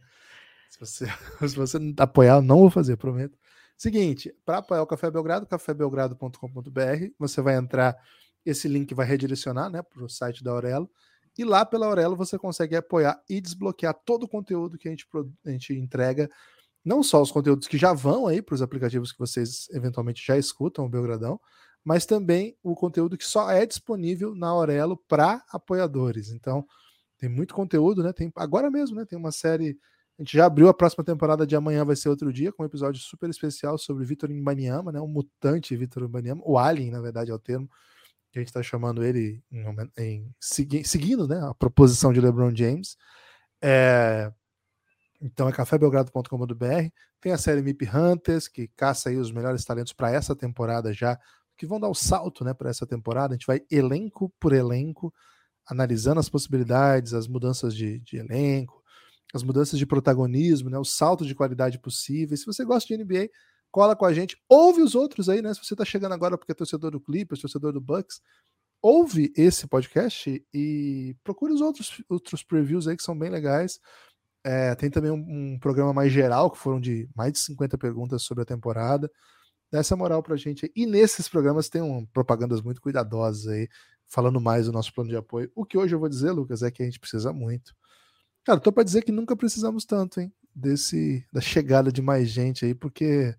[SPEAKER 2] Se você, se você apoiar, eu não vou fazer, prometo. Seguinte, para apoiar o Café Belgrado, cafébelgrado.com.br, você vai entrar, esse link vai redirecionar né, para o site da Aurelo, e lá pela Aurelo você consegue apoiar e desbloquear todo o conteúdo que a gente, a gente entrega, não só os conteúdos que já vão aí para os aplicativos que vocês eventualmente já escutam, o Belgradão, mas também o conteúdo que só é disponível na Aurelo para apoiadores. Então, tem muito conteúdo, né? Tem agora mesmo, né? Tem uma série. A gente já abriu a próxima temporada de amanhã, vai ser outro dia, com um episódio super especial sobre Vitor Imbaniama, né? O mutante Vitor Imbaniama, o Alien, na verdade, é o termo que a gente está chamando ele em, em- segui- seguindo, né? A proposição de LeBron James. É, então é cafébelgrado.com.br. Tem a série MIP Hunters, que caça aí os melhores talentos para essa temporada já, que vão dar o salto né, para essa temporada. A gente vai elenco por elenco, analisando as possibilidades, as mudanças de, de elenco, as mudanças de protagonismo, né, o salto de qualidade possível. Se você gosta de NBA, cola com a gente. Ouve os outros aí, né? Se você está chegando agora porque é torcedor do Clippers, torcedor do Bucks, ouve esse podcast e procure os outros, outros previews aí que são bem legais. É, tem também um, um programa mais geral, que foram de mais de 50 perguntas sobre a temporada. Dá essa moral pra gente aí. E nesses programas tem um, propagandas muito cuidadosas aí, falando mais do nosso plano de apoio. O que hoje eu vou dizer, Lucas, é que a gente precisa muito. Cara, tô pra dizer que nunca precisamos tanto, hein? Desse, da chegada de mais gente aí, porque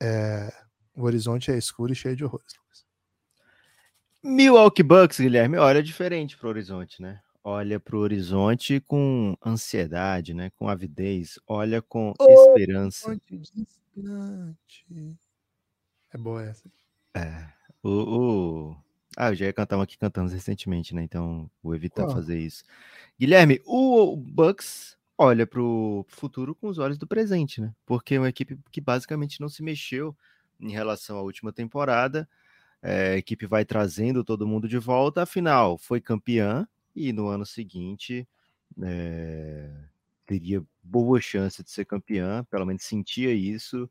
[SPEAKER 2] é, o horizonte é escuro e cheio de horrores. Lucas.
[SPEAKER 3] Milwaukee Bucks, Guilherme, olha, diferente pro Horizonte, né? olha para o horizonte com ansiedade, né? Com avidez, olha com
[SPEAKER 2] Oh,
[SPEAKER 3] esperança.
[SPEAKER 2] Distante. É boa essa.
[SPEAKER 3] É, o, o- Ah, eu já ia cantar uma aqui cantando recentemente, né? Então vou evitar
[SPEAKER 2] Qual?
[SPEAKER 3] fazer isso. Guilherme, o Bucks olha para o futuro com os olhos do presente, né? Porque é uma equipe que basicamente não se mexeu em relação à última temporada. É, a equipe vai trazendo todo mundo de volta, afinal, foi campeã e no ano seguinte é, teria boa chance de ser campeã, pelo menos sentia isso,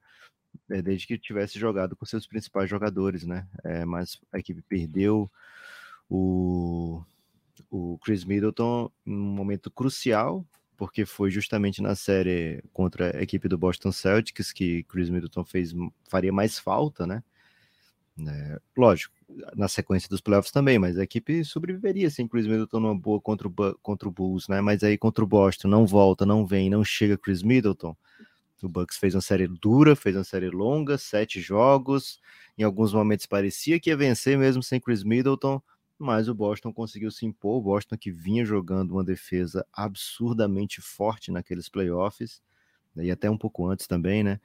[SPEAKER 3] é, desde que tivesse jogado com seus principais jogadores, né? Mas a equipe perdeu o, o Chris Middleton em um momento crucial, porque foi justamente na série contra a equipe do Boston Celtics que Chris Middleton fez, faria mais falta, né? É, lógico, na sequência dos playoffs também, mas a equipe sobreviveria sem Chris Middleton numa boa contra o, contra o Bulls, né? Mas aí contra o Boston não volta, não vem, não chega Chris Middleton. O Bucks fez uma série dura, fez uma série longa, sete jogos. Em alguns momentos parecia que ia vencer mesmo sem Chris Middleton, mas o Boston conseguiu se impor. O Boston que vinha jogando uma defesa absurdamente forte naqueles playoffs, né, e até um pouco antes também, né?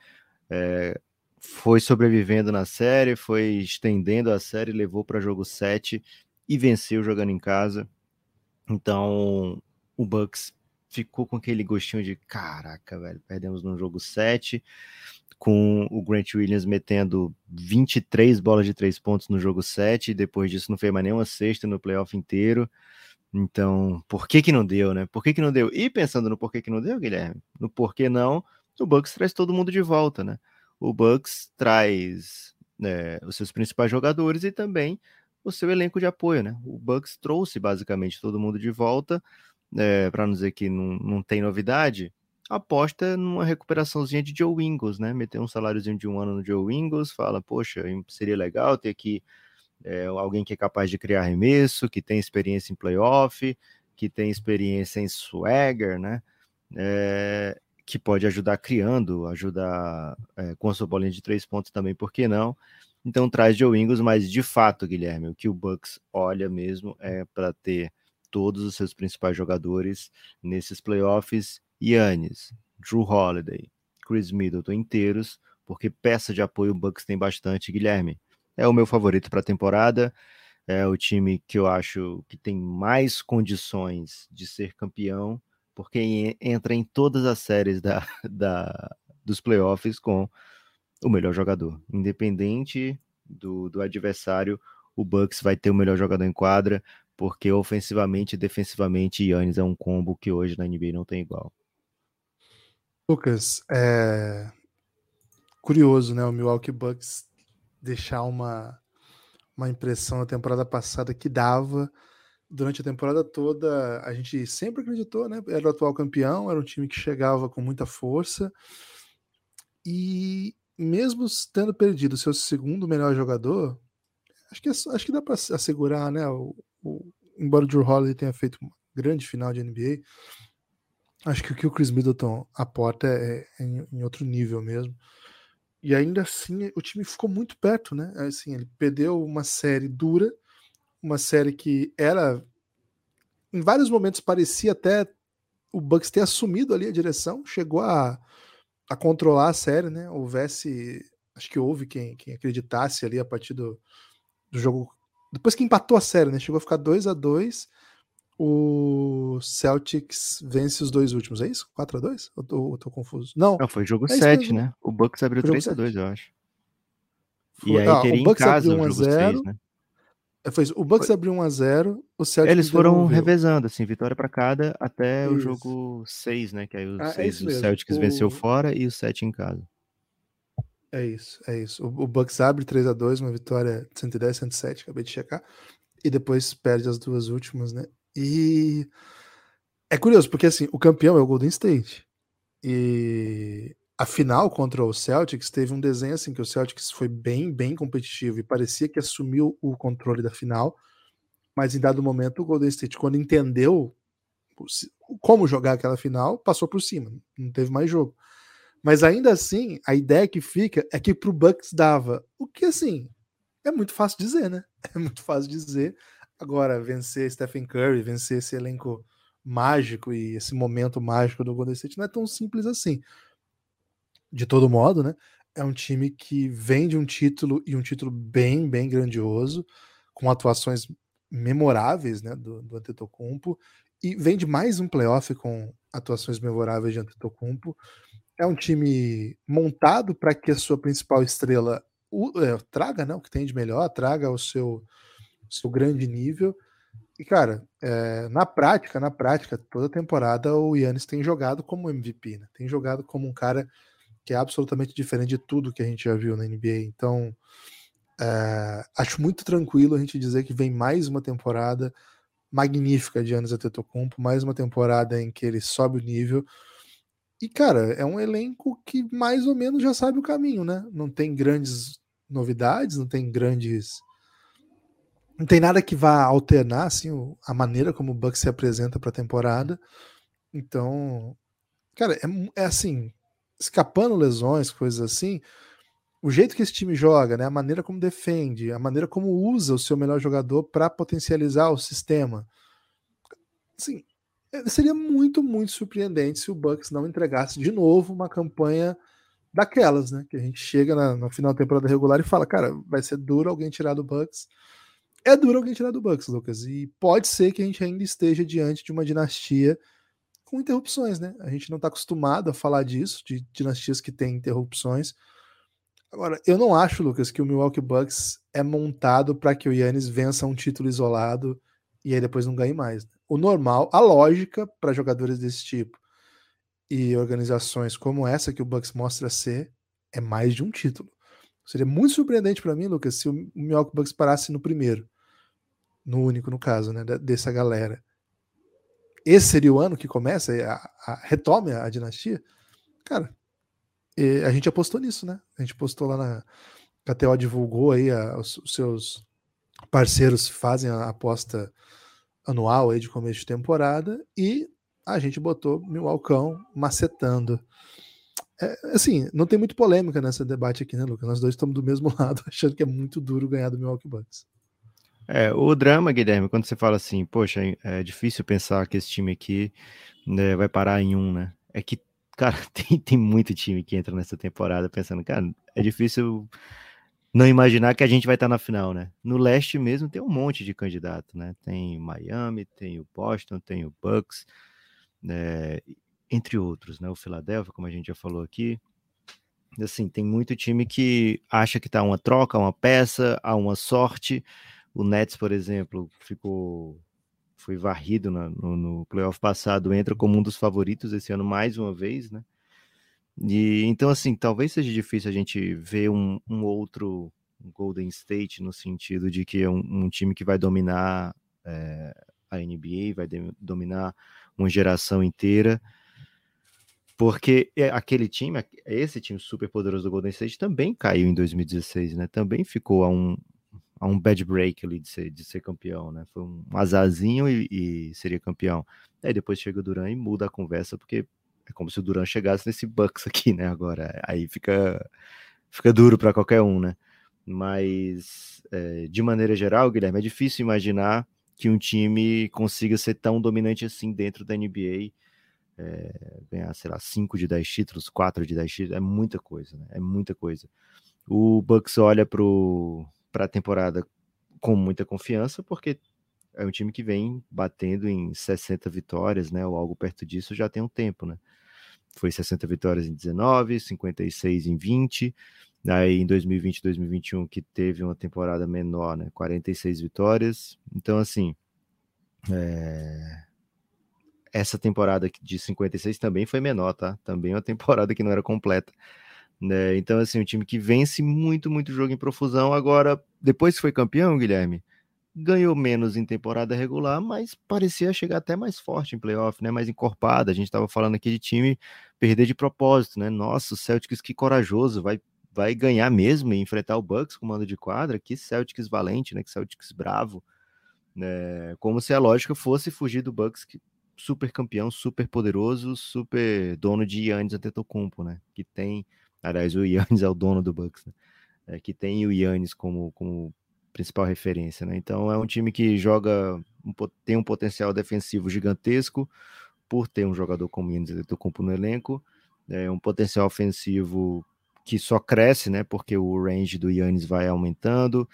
[SPEAKER 3] É, foi sobrevivendo na série, foi estendendo a série, levou para jogo 7 e venceu jogando em casa. Então, o Bucks ficou com aquele gostinho de caraca, velho, perdemos no jogo 7, com o Grant Williams metendo 23 bolas de 3 pontos no jogo 7, e depois disso não fez mais nenhuma sexta no playoff inteiro. Então, por que que não deu, né? Por que que não deu? E pensando no porquê que não deu, Guilherme, no porquê não, o Bucks traz todo mundo de volta, né? O Bucks traz né, os seus principais jogadores e também o seu elenco de apoio, né? O Bucks trouxe basicamente todo mundo de volta, é, para não dizer que não, não tem novidade, aposta numa recuperaçãozinha de Joe Ingles, né? Meter um saláriozinho de um ano no Joe Ingles, fala, poxa, seria legal ter aqui é, alguém que é capaz de criar arremesso, que tem experiência em playoff, que tem experiência em swagger, né? É, que pode ajudar criando, ajudar é, com a sua bolinha de três pontos também, por que não? Então traz Joe Ingles, mas de fato, Guilherme, o que o Bucks olha mesmo é para ter todos os seus principais jogadores nesses playoffs, Yannis, Drew Holiday, Chris Middleton inteiros, porque peça de apoio o Bucks tem bastante, Guilherme. É o meu favorito para a temporada, é o time que eu acho que tem mais condições de ser campeão, porque entra em todas as séries da, da, dos playoffs com o melhor jogador. Independente do, do adversário, o Bucks vai ter o melhor jogador em quadra, porque ofensivamente e defensivamente Yannis é um combo que hoje na NBA não tem igual.
[SPEAKER 2] Lucas, é curioso, né? O Milwaukee Bucks deixar uma, uma impressão na temporada passada que dava. Durante a temporada toda, a gente sempre acreditou, né? Era o atual campeão, era um time que chegava com muita força. E mesmo tendo perdido seu segundo melhor jogador, acho que, é, acho que dá para assegurar, né? O, o, embora o Drew Holiday tenha feito uma grande final de NBA, acho que o que o Chris Middleton aporta é, é em, em, outro nível mesmo. E ainda assim, o time ficou muito perto, né? Assim, ele perdeu uma série dura, uma série que era em vários momentos parecia até o Bucks ter assumido ali a direção, chegou a, a controlar a série, né? Houvesse, acho que houve quem, quem acreditasse ali a partir do, do jogo depois que empatou a série, né? Chegou a ficar 2 a 2 O Celtics vence os dois últimos, é isso? 4 a 2 Eu tô, eu tô confuso. Não.
[SPEAKER 3] Não, foi jogo é 7, né? O Bucks abriu 3 a 2 eu acho.
[SPEAKER 2] Foi,
[SPEAKER 3] e aí
[SPEAKER 2] ah,
[SPEAKER 3] teria
[SPEAKER 2] o Bucks
[SPEAKER 3] em casa
[SPEAKER 2] abriu 1
[SPEAKER 3] o
[SPEAKER 2] a
[SPEAKER 3] jogo
[SPEAKER 2] 0,
[SPEAKER 3] 6, né?
[SPEAKER 2] Foi, o Bucks
[SPEAKER 3] Foi.
[SPEAKER 2] abriu 1 a 0 o Celtics
[SPEAKER 3] Eles foram
[SPEAKER 2] devolveu.
[SPEAKER 3] revezando, assim, vitória para cada até o
[SPEAKER 2] Isso.
[SPEAKER 3] jogo 6, né? Que aí o
[SPEAKER 2] Ah, é
[SPEAKER 3] 6
[SPEAKER 2] isso
[SPEAKER 3] o. Celtics
[SPEAKER 2] O-
[SPEAKER 3] venceu fora e o 7 em casa.
[SPEAKER 2] É isso, é isso. O, o Bucks abre 3 a 2 uma vitória 110, 107, acabei de checar. E depois perde as duas últimas, né? E é curioso, porque assim, o campeão é o Golden State. E a final contra o Celtics teve um desenho assim que o Celtics foi bem, bem competitivo e parecia que assumiu o controle da final. Mas em dado momento, o Golden State, quando entendeu como jogar aquela final, passou por cima, não teve mais jogo. Mas ainda assim, a ideia que fica é que pro Bucks dava. O que assim, é muito fácil dizer, né? É muito fácil dizer. Agora, vencer Stephen Curry, vencer esse elenco mágico e esse momento mágico do Golden State não é tão simples assim. De todo modo, né? É um time que vem de um título e um título bem, bem grandioso, com atuações memoráveis, né, do, do Antetokounmpo, e vem de mais um playoff com atuações memoráveis de Antetokounmpo. É um time montado para que a sua principal estrela o, é, traga né, o que tem de melhor, traga o seu, seu grande nível. E, cara, é, na prática, na prática, toda temporada o Yannis tem jogado como MVP, né? Tem jogado como um cara que é absolutamente diferente de tudo que a gente já viu na NBA. Então, é, acho muito tranquilo a gente dizer que vem mais uma temporada magnífica de Giannis Antetokounmpo, mais uma temporada em que ele sobe o nível. E, cara, é um elenco que mais ou menos já sabe o caminho, né? Não tem grandes novidades, não tem grandes. Não tem nada que vá alternar assim, a maneira como o Bucks se apresenta para a temporada. Então, cara, é, é assim, escapando lesões, coisas assim, o jeito que esse time joga, né, a maneira como defende, a maneira como usa o seu melhor jogador para potencializar o sistema. Assim, seria muito, muito surpreendente se o Bucks não entregasse de novo uma campanha daquelas, né? Que a gente chega na, no final da temporada regular e fala, cara, vai ser duro alguém tirar do Bucks. É duro alguém tirar do Bucks, Lucas. E pode ser que a gente ainda esteja diante de uma dinastia com interrupções, né? A gente não está acostumado a falar disso, de dinastias que têm interrupções. Agora, eu não acho, Lucas, que o Milwaukee Bucks é montado para que o Yannis vença um título isolado e aí depois não ganhe mais. Né? O normal, a lógica para jogadores desse tipo e organizações como essa que o Bucks mostra ser é mais de um título. Seria muito surpreendente para mim, Lucas, se o Milwaukee Bucks parasse no primeiro, no único no caso, né, dessa galera. Esse seria o ano que começa a, a retome a, a dinastia. Cara, e a gente apostou nisso, né? A gente postou lá na. KTO divulgou aí, a, os, os, seus parceiros fazem a aposta anual aí de começo de temporada e a gente botou Milwaukee macetando. É, assim, não tem muito polêmica nesse debate aqui, né, Lucas? Nós dois estamos do mesmo lado, achando que é muito duro ganhar do Milwaukee Bucks.
[SPEAKER 3] É, o drama, Guilherme, quando você fala assim, poxa, é difícil pensar que esse time aqui né, vai parar em um, né? É que cara, tem, tem muito time que entra nessa temporada pensando, cara, é difícil não imaginar que a gente vai estar na final, né? No leste mesmo tem um monte de candidato, né? Tem Miami, tem o Boston, tem o Bucks, né? entre outros, né? O Philadelphia, como a gente já falou aqui. Assim, tem muito time que acha que tá uma troca, uma peça, há uma sorte. O Nets, por exemplo, ficou foi varrido no, no playoff passado, entra como um dos favoritos esse ano mais uma vez, né? E então, assim, talvez seja difícil a gente ver um, um outro Golden State no sentido de que é um, um time que vai dominar é, a NBA, vai de, dominar uma geração inteira, porque é, aquele time, esse time super poderoso do Golden State também caiu em 2016, né? Também ficou a um, a um bad break ali de ser, de ser campeão, né? Foi um azarzinho e, e seria campeão. Aí depois chega o Duran e muda a conversa, porque é como se o Duran chegasse nesse Bucks aqui, né? Agora, aí fica, fica duro para qualquer um, né? Mas, é, de maneira geral, Guilherme, é difícil imaginar que um time consiga ser tão dominante assim dentro da NBA. É, ganhar, sei lá, 5 de 10 títulos, 4 de 10 títulos, é muita coisa, né? É muita coisa. O Bucks olha para a temporada com muita confiança, porque é um time que vem batendo em 60 vitórias, né, ou algo perto disso já tem um tempo, né? Foi 60 vitórias em 19, 56 em 20, aí em 2020, 2021 que teve uma temporada menor, né, 46 vitórias. Então assim, é... essa temporada de 56 também foi menor, tá? Também é uma temporada que não era completa. Né? Então, assim, um time que vence muito, muito jogo em profusão. Agora, depois que foi campeão, Guilherme, ganhou menos em temporada regular, mas parecia chegar até mais forte em playoff, né? Mais encorpada. A gente estava falando aqui de time perder de propósito, né? Nossa, o Celtics que corajoso, vai, vai ganhar mesmo e enfrentar o Bucks com mando de quadra. Que Celtics valente, né? Que Celtics bravo. Né? Como se a lógica fosse fugir do Bucks, que super campeão, super poderoso, super dono de Yannis Antetokounmpo, né? Que tem Aliás, o Yannis é o dono do Bucks, né? é, que tem o Yannis como, como principal referência, né? Então é um time que joga, tem um potencial defensivo gigantesco por ter um jogador como Yannis Antetokounmpo no elenco, é um potencial ofensivo que só cresce, né? Porque o range do Yannis vai aumentando,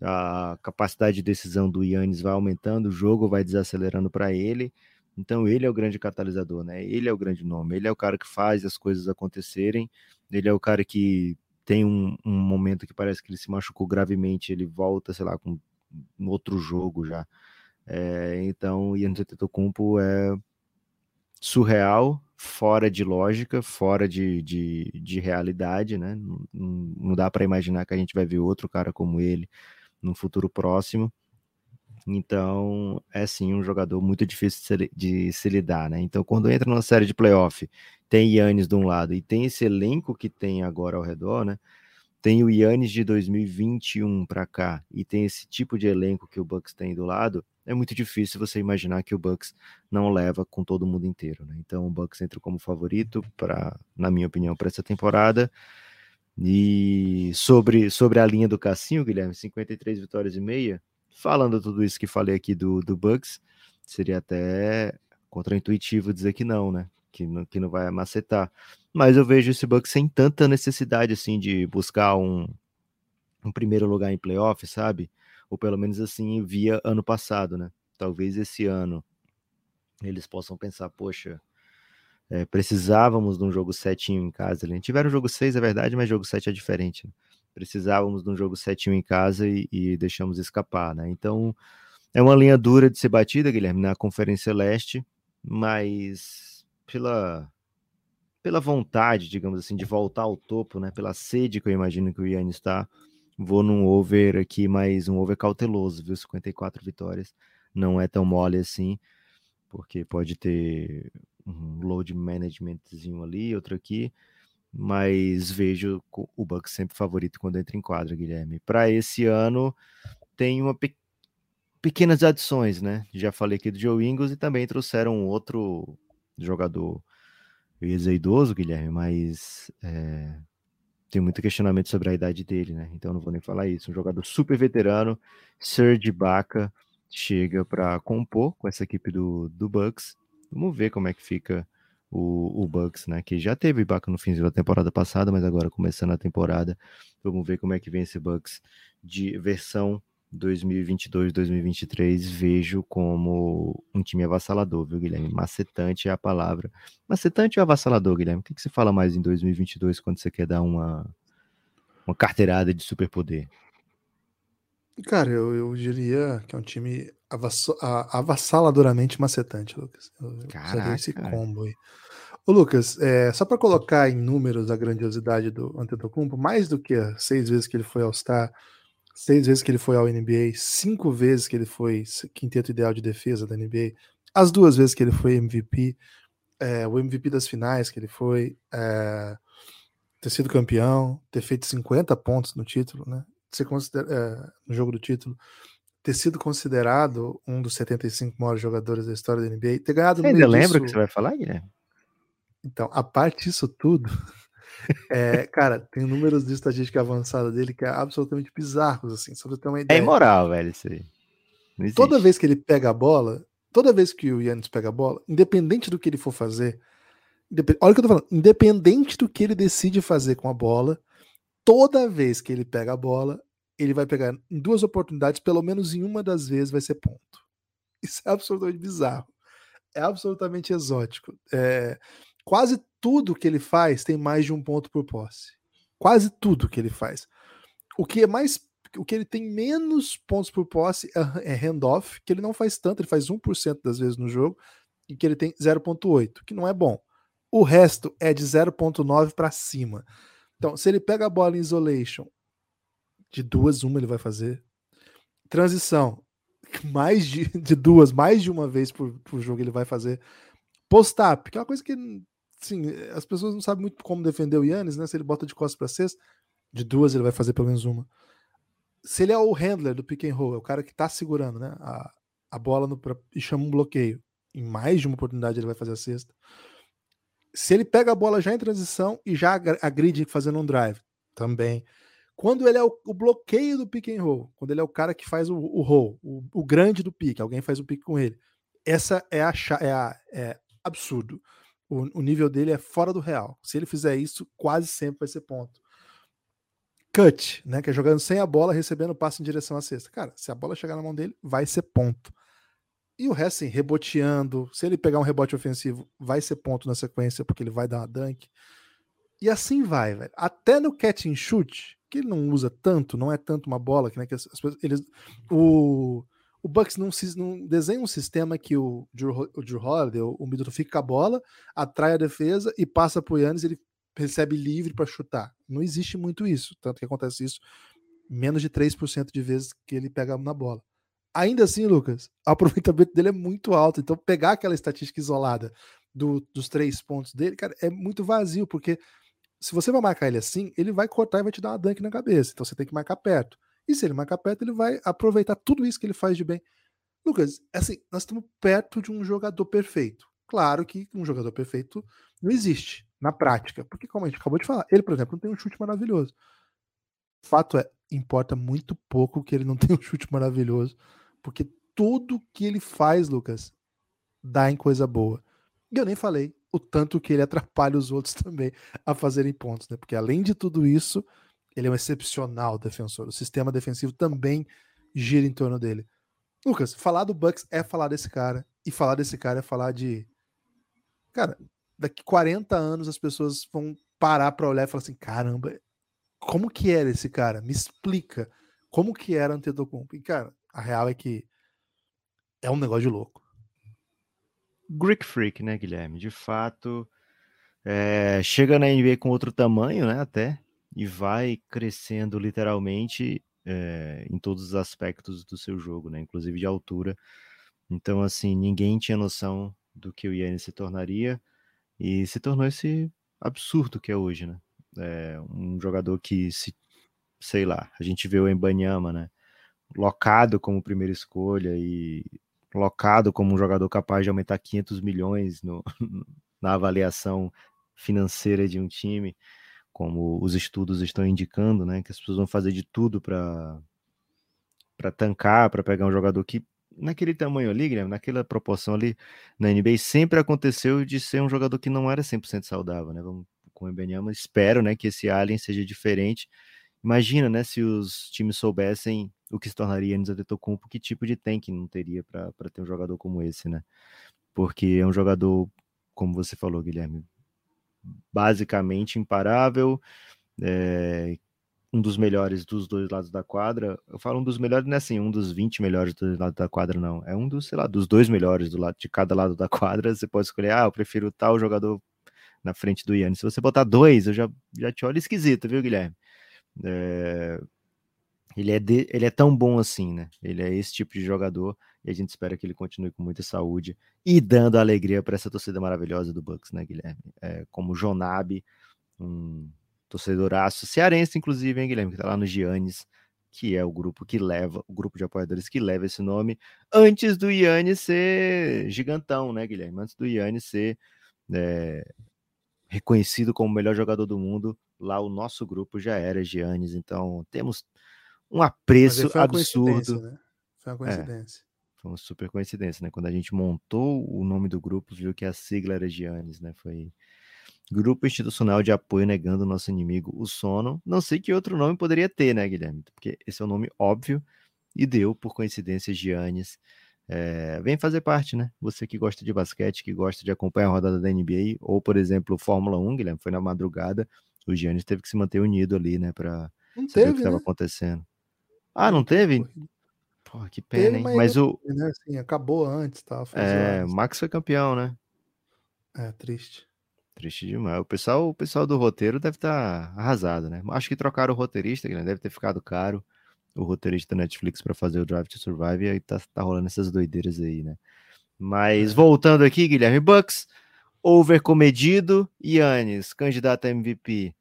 [SPEAKER 3] a capacidade de decisão do Yannis vai aumentando, o jogo vai desacelerando para ele. Então ele é o grande catalisador, né? Ele é o grande nome, ele é o cara que faz as coisas acontecerem, ele é o cara que tem um, um momento que parece que ele se machucou gravemente, ele volta, sei lá, com um outro jogo já. É, então, Yannis Antetokounmpo é surreal, fora de lógica, fora de, de, de realidade, né? Não, não dá para imaginar que a gente vai ver outro cara como ele no futuro próximo. Então, é sim um jogador muito difícil de se, de se lidar, né? Então, quando entra numa série de playoff, tem Yannis de um lado e tem esse elenco que tem agora ao redor, né? Tem o Yannis de 2021 para cá e tem esse tipo de elenco que o Bucks tem do lado, é muito difícil você imaginar que o Bucks não leva com todo mundo inteiro, né? Então, o Bucks entra como favorito para, na minha opinião, para essa temporada. E sobre, sobre a linha do Cassinho, Guilherme, 53 vitórias e meia, falando tudo isso que falei aqui do, do Bucks, seria até contraintuitivo dizer que não, né? Que não, que não vai macetar. Mas eu vejo esse Bucks sem tanta necessidade, assim, de buscar um, um primeiro lugar em playoff, sabe? Ou pelo menos assim via ano passado, né? Talvez esse ano eles possam pensar, poxa, é, precisávamos de um jogo setinho em casa. Né? Tiveram jogo 6, é verdade, mas jogo 7 é diferente. Né? Precisávamos de um jogo setinho em casa e, e, deixamos escapar, né? Então é uma linha dura de ser batida, Guilherme, na Conferência Leste, mas pela pela vontade, digamos assim, de voltar ao topo, né? Pela sede que eu imagino que o Yannis está, vou num over aqui, mas um over cauteloso, viu? 54 vitórias, não é tão mole assim, porque pode ter um load managementzinho ali, outro aqui mas vejo o Bucks sempre favorito quando entra em quadra, Guilherme. Para esse ano tem uma pe pequenas adições, né? Já falei aqui do Joe Ingles e também trouxeram outro jogador, eu ia dizer idoso, Guilherme, mas é, tem muito questionamento sobre a idade dele, né? Então não vou nem falar isso. Um jogador super veterano, Serge Baca, chega para compor com essa equipe do, do Bucks. Vamos ver como é que fica o, o Bucks, né? Que já teve Ibaka no fim da temporada passada, mas agora começando a temporada, vamos ver como é que vem esse Bucks de versão 2022-2023. Vejo como um time avassalador, viu, Guilherme? Macetante é a palavra. Macetante ou avassalador, Guilherme? O que, que você fala mais em 2022 quando você quer dar uma, uma carteirada de superpoder?
[SPEAKER 2] Cara, eu, eu diria que é um time avassaladoramente macetante, Lucas. Eu Caraca, esse combo aí. Ô, Lucas, é, só para colocar em números a grandiosidade do Antetokounmpo, mais do que seis vezes que ele foi ao Star, seis vezes que ele foi ao NBA, cinco vezes que ele foi quinteto ideal de defesa da NBA, as duas vezes que ele foi MVP, é, o MVP das finais que ele foi, é, ter sido campeão, ter feito 50 pontos no título, né? Ser considera, é, no jogo do título, ter sido considerado um dos 75 maiores jogadores da história da NBA, ter ganhado
[SPEAKER 3] Você ainda lembra o que você vai falar, Guilherme?
[SPEAKER 2] Então, a parte disso tudo, é, cara, tem números de estatística avançada dele que é absolutamente bizarros, assim, só pra ter uma é ideia.
[SPEAKER 3] É imoral, velho, isso aí.
[SPEAKER 2] Toda vez que ele pega a bola, toda vez que o Yannis pega a bola, independente do que ele for fazer, olha o que eu tô falando, independente do que ele decide fazer com a bola, toda vez que ele pega a bola, ele vai pegar em duas oportunidades, pelo menos em uma das vezes vai ser ponto. Isso é absolutamente bizarro. É absolutamente exótico. É, quase tudo que ele faz tem mais de um ponto por posse. Quase tudo que ele faz. O que é mais. O que ele tem menos pontos por posse é, é handoff, que ele não faz tanto, ele faz 1% das vezes no jogo, e que ele tem 0,8, que não é bom. O resto é de 0,9 para cima. Então, se ele pega a bola em isolation de duas, uma ele vai fazer. Transição, mais de, de duas, mais de uma vez por, por jogo ele vai fazer. Post-up, que é uma coisa que sim, as pessoas não sabem muito como defender o Yannis, né? Se ele bota de costas para cesta, de duas ele vai fazer pelo menos uma. Se ele é o handler do pick and roll, é o cara que tá segurando, né? A, a bola no, pra, e chama um bloqueio. Em mais de uma oportunidade ele vai fazer a cesta. Se ele pega a bola já em transição e já agride fazendo um drive, também Quando ele é o, o, bloqueio do pick and roll, quando ele é o cara que faz o, o roll, o, o grande do pique, alguém faz o pique com ele. Essa é a, é, a, é absurdo. O, o nível dele é fora do real. Se ele fizer isso, quase sempre vai ser ponto. Cut, né? Que é jogando sem a bola, recebendo passe em direção à cesta. Cara, se a bola chegar na mão dele, vai ser ponto. E o resto, assim, reboteando. Se ele pegar um rebote ofensivo, vai ser ponto na sequência, porque ele vai dar uma dunk. E assim vai, velho. Até no catch and shoot, que ele não usa tanto, não é tanto uma bola, que, né, que as, as, eles, o, o Bucks não, não, desenha um sistema que o Drew, o Drew Holiday, o, o Middleton fica com a bola, atrai a defesa e passa pro Yannis, ele recebe livre para chutar. Não existe muito isso, tanto que acontece isso menos de 3% de vezes que ele pega na bola. Ainda assim, Lucas, o aproveitamento dele é muito alto, então pegar aquela estatística isolada do, dos três pontos dele, cara, é muito vazio, porque se você vai marcar ele assim, ele vai cortar e vai te dar uma dunk na cabeça. Então você tem que marcar perto. E se ele marcar perto, ele vai aproveitar tudo isso que ele faz de bem. Lucas, assim, nós estamos perto de um jogador perfeito. Claro que um jogador perfeito não existe na prática. Porque, como a gente acabou de falar, ele, por exemplo, não tem um chute maravilhoso. Fato é, importa muito pouco que ele não tenha um chute maravilhoso. Porque tudo que ele faz, Lucas, dá em coisa boa. E eu nem falei o tanto que ele atrapalha os outros também a fazerem pontos, né? Porque além de tudo isso, ele é um excepcional defensor. O sistema defensivo também gira em torno dele. Lucas, falar do Bucks é falar desse cara. E falar desse cara é falar de. Cara, daqui 40 anos as pessoas vão parar para olhar e falar assim: caramba, como que era esse cara? Me explica. Como que era Antetokounmpo? E, cara, a real é que é um negócio de louco.
[SPEAKER 3] Greek Freak, né, Guilherme? De fato, é, chega na NBA com outro tamanho, né, até, e vai crescendo literalmente é, em todos os aspectos do seu jogo, né, inclusive de altura. Então, assim, ninguém tinha noção do que o Yannis se tornaria e se tornou esse absurdo que é hoje, né? É um jogador que se, sei lá, a gente vê o Embanyama, né? Locado como primeira escolha e locado como um jogador capaz de aumentar 500 milhões no, na avaliação financeira de um time, como os estudos estão indicando, né, que as pessoas vão fazer de tudo para para tancar, para pegar um jogador que naquele tamanho ali, Guilherme, naquela proporção ali na NBA sempre aconteceu de ser um jogador que não era 100% saudável, né? Vamos com o Embenyama, espero, né, que esse Alien seja diferente. Imagina, né, se os times soubessem o que se tornaria Anis Antetokounmpo, que tipo de tank não teria para ter um jogador como esse, né? Porque é um jogador, como você falou, Guilherme, basicamente imparável, é, um dos melhores dos dois lados da quadra. Eu falo um dos melhores, não é assim, um dos 20 melhores do lado da quadra, não. É um dos, sei lá, dos dois melhores do lado de cada lado da quadra. Você pode escolher, ah, eu prefiro tal jogador na frente do Yannis. Se você botar dois, eu já, já te olho esquisito, viu, Guilherme? É, ele é, de, ele é tão bom assim, né? Ele é esse tipo de jogador e a gente espera que ele continue com muita saúde e dando alegria para essa torcida maravilhosa do Bucks, né, Guilherme? É, como Jonabe, um torcedoraço cearense, inclusive, hein, Guilherme, que tá lá no Giannis, que é o grupo que leva, o grupo de apoiadores que leva esse nome, antes do Yannis ser gigantão, né, Guilherme? Antes do Yannis ser é, reconhecido como o melhor jogador do mundo, lá o nosso grupo já era Giannis, então temos um apreço absurdo.
[SPEAKER 2] Né? Foi uma é, coincidência.
[SPEAKER 3] É, foi uma super coincidência, né? Quando a gente montou o nome do grupo, viu que a sigla era Giannis, né? Foi Grupo Institucional de Apoio Negando o Nosso Inimigo, o Sono. Não sei que outro nome poderia ter, né, Guilherme? Porque esse é um nome óbvio e deu, por coincidência, Giannis. É, vem fazer parte, né? Você que gosta de basquete, que gosta de acompanhar a rodada da NBA, ou, por exemplo, Fórmula 1, Guilherme, foi na madrugada, o Giannis teve que se manter unido ali, né, para saber o que estava né? acontecendo. Ah, não teve? Que pena, hein? Mas o.
[SPEAKER 2] Né, assim, acabou antes, tá?
[SPEAKER 3] É, o Max foi campeão, né?
[SPEAKER 2] É, triste.
[SPEAKER 3] Triste demais. O pessoal, o pessoal do roteiro deve estar tá arrasado, né? Acho que trocaram o roteirista, né? deve ter ficado caro o roteirista da Netflix para fazer o Drive to Survive e aí tá, tá rolando essas doideiras aí, né? Mas é. voltando aqui, Guilherme Bucks, over comedido, Yannis, candidato a MVP,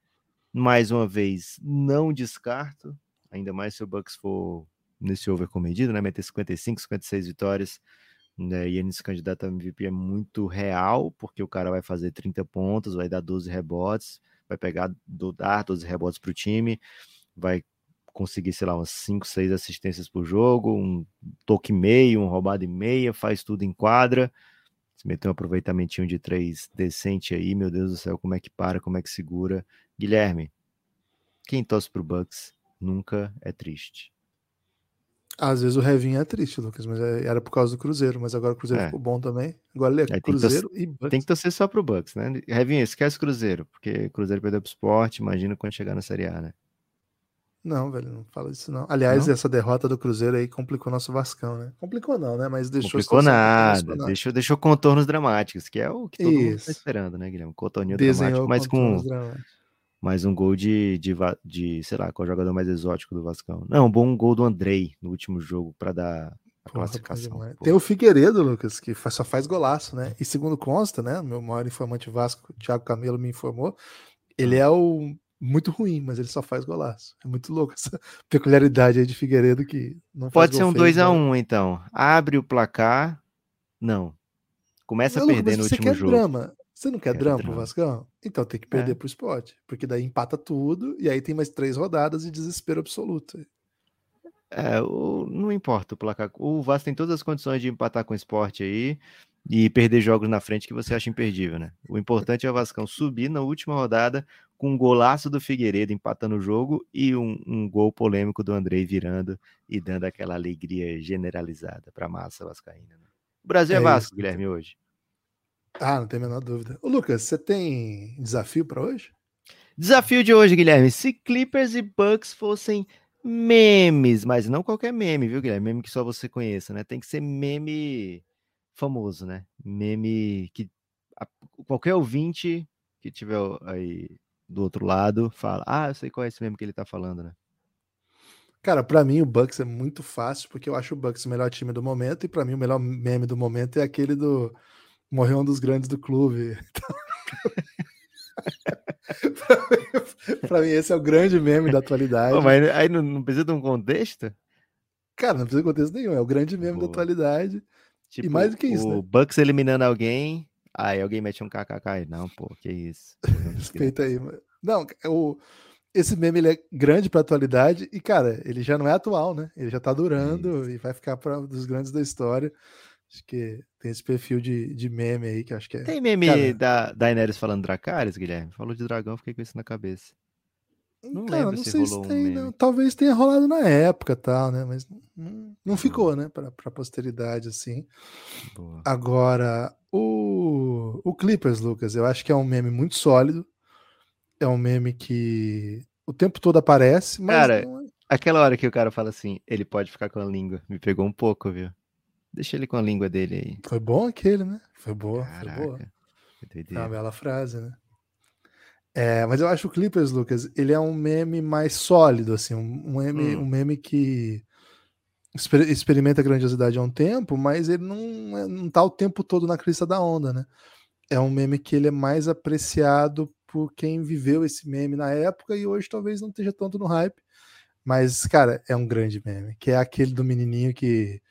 [SPEAKER 3] mais uma vez, não descarto ainda mais se o Bucks for nesse over comedido, né? Meter 55, 56 vitórias. Né, e esse candidato a MVP é muito real, porque o cara vai fazer 30 pontos, vai dar 12 rebotes, vai pegar, dar 12 rebotes para o time. vai conseguir, sei lá, umas 5, 6 assistências por jogo, um toque meio, um roubado e meia, faz tudo em quadra. Se meter um aproveitamentinho de três decente aí, meu Deus do céu, como é que para, como é que segura. Guilherme, quem torce pro Bucks nunca é triste.
[SPEAKER 2] Às vezes o Revinho é triste, Lucas, mas é, era por causa do Cruzeiro, mas agora o Cruzeiro
[SPEAKER 3] É.
[SPEAKER 2] ficou bom também. Agora ele é
[SPEAKER 3] Aí tem que
[SPEAKER 2] Cruzeiro e Bucks.
[SPEAKER 3] Tem que torcer só pro Bucks, né? Revinho, esquece o Cruzeiro, porque o Cruzeiro perdeu pro esporte, imagina quando chegar na Série A, né?
[SPEAKER 2] Não, velho, não fala disso não. Aliás,
[SPEAKER 3] Não?
[SPEAKER 2] essa derrota do Cruzeiro aí complicou nosso Vascão, né? Complicou não, né? Mas deixou
[SPEAKER 3] Complicou nada, deixou, deixou contornos dramáticos, que é o que todo mundo
[SPEAKER 2] Isso.
[SPEAKER 3] tá esperando, né, Guilherme? Contorninho
[SPEAKER 2] Desenhou
[SPEAKER 3] dramático, mas com
[SPEAKER 2] dramáticos.
[SPEAKER 3] Mais um gol de, de, de, sei lá, qual o jogador mais exótico do Vascão. Não, um bom gol do Andrei no último jogo para dar a
[SPEAKER 2] Porra,
[SPEAKER 3] classificação.
[SPEAKER 2] Tem o Figueiredo, Lucas, que só faz golaço, né? E segundo consta, né? Meu maior informante Vasco, Thiago Camelo, me informou. Ele
[SPEAKER 3] Ah.
[SPEAKER 2] é o muito ruim, mas ele só faz golaço. É muito louco essa peculiaridade aí de Figueiredo que não faz
[SPEAKER 3] Pode ser um
[SPEAKER 2] feio,
[SPEAKER 3] 2x1,
[SPEAKER 2] né?
[SPEAKER 3] então. Abre o placar. Não. Começa a
[SPEAKER 2] Ô, Lucas,
[SPEAKER 3] perder no
[SPEAKER 2] você
[SPEAKER 3] último
[SPEAKER 2] quer
[SPEAKER 3] jogo.
[SPEAKER 2] drama? Você não quer
[SPEAKER 3] Quero
[SPEAKER 2] drama pro. Vascão? Então tem que perder
[SPEAKER 3] É.
[SPEAKER 2] pro esporte. Porque daí empata tudo e aí tem mais três rodadas de desespero absoluto.
[SPEAKER 3] É, o- não importa o placar. O Vasco tem todas as condições de empatar com o esporte aí e perder jogos na frente que você acha imperdível, né? O importante é o Vascão subir na última rodada com um golaço do Figueiredo empatando o jogo e um, um gol polêmico do Andrei virando e dando aquela alegria generalizada para a massa vascaína. né? O Brasil é,
[SPEAKER 2] É
[SPEAKER 3] Vasco,
[SPEAKER 2] isso.
[SPEAKER 3] Guilherme, hoje.
[SPEAKER 2] Ah, não tem a menor dúvida. Ô, Lucas, você tem desafio para hoje?
[SPEAKER 3] Desafio de hoje, Guilherme. Se Clippers e Bucks fossem memes, mas não qualquer meme, viu, Guilherme? Meme que só você conheça, né? Tem que ser meme famoso, né? Meme que a- qualquer ouvinte que tiver aí do outro lado fala: Ah, eu sei qual é esse meme que ele tá falando, né?
[SPEAKER 2] Cara, pra mim o Bucks é muito fácil, porque eu acho o Bucks o melhor time do momento, e pra mim o melhor meme do momento é aquele do morreu um dos grandes do clube. Então, pra, mim, esse é o grande meme da atualidade.
[SPEAKER 3] Pô, mas aí não, não precisa de um contexto?
[SPEAKER 2] Cara, não precisa contexto nenhum, é o grande meme da
[SPEAKER 3] Boa.
[SPEAKER 2] atualidade.
[SPEAKER 3] Tipo,
[SPEAKER 2] mais do que isso,
[SPEAKER 3] o
[SPEAKER 2] né?
[SPEAKER 3] Bucks eliminando alguém, aí alguém mete um kkk. Não, pô, que isso.
[SPEAKER 2] Respeita aí. mano. Não, o, esse meme ele é grande pra atualidade e, cara, ele já não é atual, né? Ele já tá durando e vai ficar para dos grandes da história. Acho que tem esse perfil de, de meme aí que acho que é.
[SPEAKER 3] Tem meme
[SPEAKER 2] Cara-
[SPEAKER 3] da Daenerys falando Dracarys, Guilherme? Falou de dragão, fiquei com isso na cabeça. Não
[SPEAKER 2] Cara,
[SPEAKER 3] lembro
[SPEAKER 2] não
[SPEAKER 3] se
[SPEAKER 2] sei se
[SPEAKER 3] um
[SPEAKER 2] tem,
[SPEAKER 3] meme.
[SPEAKER 2] não. Talvez tenha rolado na época tal, né? Mas não, não ficou, né? Pra, pra posteridade, assim.
[SPEAKER 3] Boa.
[SPEAKER 2] Agora, o, o Clippers, Lucas, eu acho que é um meme muito sólido. É um meme que o tempo todo aparece, mas
[SPEAKER 3] Cara,
[SPEAKER 2] é-
[SPEAKER 3] Aquela hora que o cara fala assim, ele pode ficar com a língua. Me pegou um pouco, viu? Deixa ele com a língua dele aí.
[SPEAKER 2] foi bom aquele, né? Foi boa, foi boa.
[SPEAKER 3] Caraca. que
[SPEAKER 2] É uma bela frase, né? É, mas eu acho o Clippers, Lucas, ele é um meme mais sólido, assim, um, um meme,
[SPEAKER 3] Hum.
[SPEAKER 2] um meme que exper- experimenta grandiosidade há um tempo, mas ele não, é- não tá o tempo todo na crista da onda, né? É um meme que ele é mais apreciado por quem viveu esse meme na época e hoje talvez não esteja tanto no hype. Mas, cara, é um grande meme, que é aquele do menininho que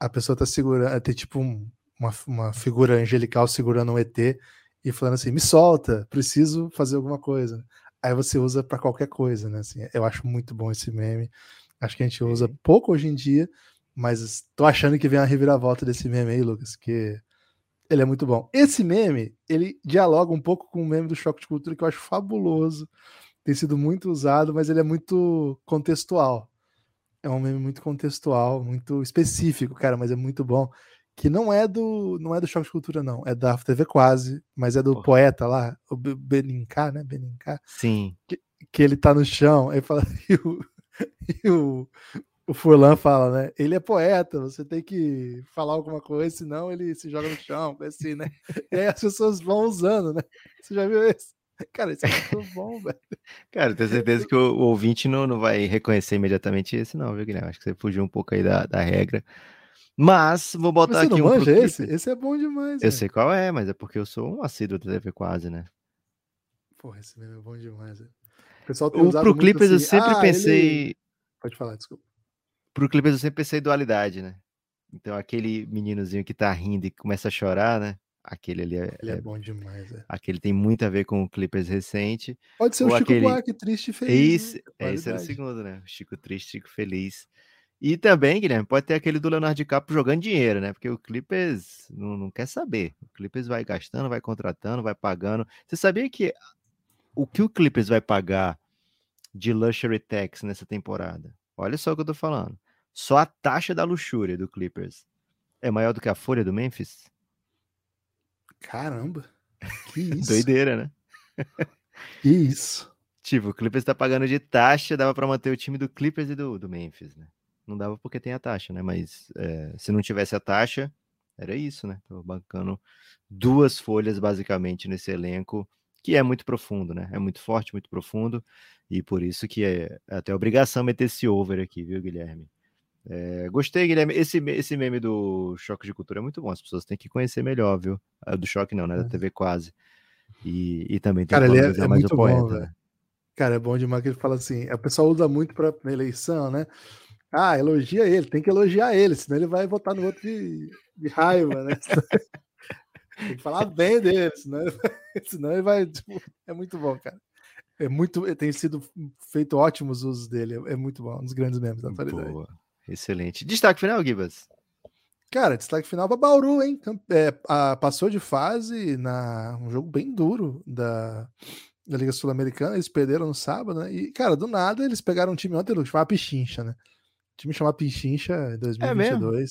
[SPEAKER 2] a pessoa tá segurando, tem tipo um- uma, uma figura angelical segurando um ET e falando assim: me solta, preciso fazer alguma coisa. Aí você usa para qualquer coisa, né? Assim, eu acho muito bom esse meme. Acho que a gente usa
[SPEAKER 3] Ok.
[SPEAKER 2] pouco hoje em dia, mas tô achando que vem uma reviravolta desse meme aí, Lucas, que ele é muito bom. Esse meme, ele dialoga um pouco com o meme do choque de cultura que eu acho fabuloso. Tem sido muito usado, mas ele é muito contextual. É um meme muito contextual, muito específico, cara, mas é muito bom. Que não é do não é do choque de cultura, não. É da TV Quase, mas é do
[SPEAKER 3] Porra.
[SPEAKER 2] poeta lá, o Be- Benincá, né? Benincá
[SPEAKER 3] Sim.
[SPEAKER 2] que ele tá no chão, aí fala, e o, e o, o Furlan fala, né? Ele é poeta, você tem que falar alguma coisa, senão ele se joga no chão, assim, né? E aí as pessoas vão usando, né? Você já viu isso? Cara, isso é muito bom, velho.
[SPEAKER 3] Cara, eu tenho certeza que o, o ouvinte não, não vai reconhecer imediatamente esse, não, viu, Guilherme? Acho que você fugiu um pouco aí da, da regra. Mas vou botar
[SPEAKER 2] não
[SPEAKER 3] aqui um pro
[SPEAKER 2] manja esse? Esse é bom demais,
[SPEAKER 3] Eu
[SPEAKER 2] velho.
[SPEAKER 3] sei qual é, mas é porque eu sou um assíduo da TV quase, né?
[SPEAKER 2] Porra, esse meme é bom demais, velho. O pessoal tem
[SPEAKER 3] O,
[SPEAKER 2] usado
[SPEAKER 3] pro Clippers eu
[SPEAKER 2] assim,
[SPEAKER 3] sempre
[SPEAKER 2] "Ah,
[SPEAKER 3] pensei.
[SPEAKER 2] ele-" Pode falar, desculpa.
[SPEAKER 3] Pro Clippers eu sempre pensei dualidade, né? Então aquele meninozinho que tá rindo e começa a chorar, né? Aquele ali é,
[SPEAKER 2] Ele é, é bom demais. É.
[SPEAKER 3] Aquele tem muito a ver com o Clippers recente.
[SPEAKER 2] Pode ser o Chico aquele... Buarque, triste e feliz.
[SPEAKER 3] Esse, né? esse era o segundo, né? Chico triste, Chico feliz. E também, Guilherme, pode ter aquele do Leonardo DiCaprio jogando dinheiro, né? Porque o Clippers não, não quer saber. O Clippers vai gastando, vai contratando, vai pagando. Você sabia que o que o Clippers vai pagar de luxury tax nessa temporada? Olha só o que eu tô falando. Só a taxa da luxúria do Clippers é maior do que a folha do Memphis?
[SPEAKER 2] Caramba. Que isso?
[SPEAKER 3] Doideira, né?
[SPEAKER 2] Que isso?
[SPEAKER 3] Tipo, o Clippers tá pagando de taxa, dava para manter o time do Clippers e do, do Memphis, né? Não dava porque tem a taxa, né? Mas é, se não tivesse a taxa, era isso, né? Tava bancando duas folhas basicamente nesse elenco, que é muito profundo, né? É muito forte, muito profundo, e por isso que é até obrigação meter esse over aqui, viu, Guilherme? É, gostei, Guilherme. Esse, esse meme do Choque de Cultura é muito bom. As pessoas têm que conhecer melhor, viu? É do Choque não, né? Da TV Quase. E, e também tem
[SPEAKER 2] Cara, ele é, é mais muito o poeta. Bom, né? Cara, é bom demais que ele fala assim. A pessoa usa muito para eleição, né? Ah, elogia ele, tem que elogiar ele, senão ele vai votar no outro de, de raiva, né? tem que falar bem dele, senão ele vai. Senão ele vai tipo, é muito bom, cara. É muito, tem sido feito ótimos usos dele, é, é muito bom, um dos grandes memes da atualidade. Boa.
[SPEAKER 3] Excelente. Destaque final, Gibas?
[SPEAKER 2] Cara, destaque final para Bauru, hein? É, a, passou de fase na um jogo bem duro da, da Liga Sul-Americana. Eles perderam no sábado, né? E, cara, do nada eles pegaram um time ontem, chamava Pichincha, né? O time chamava Pichincha em 2022.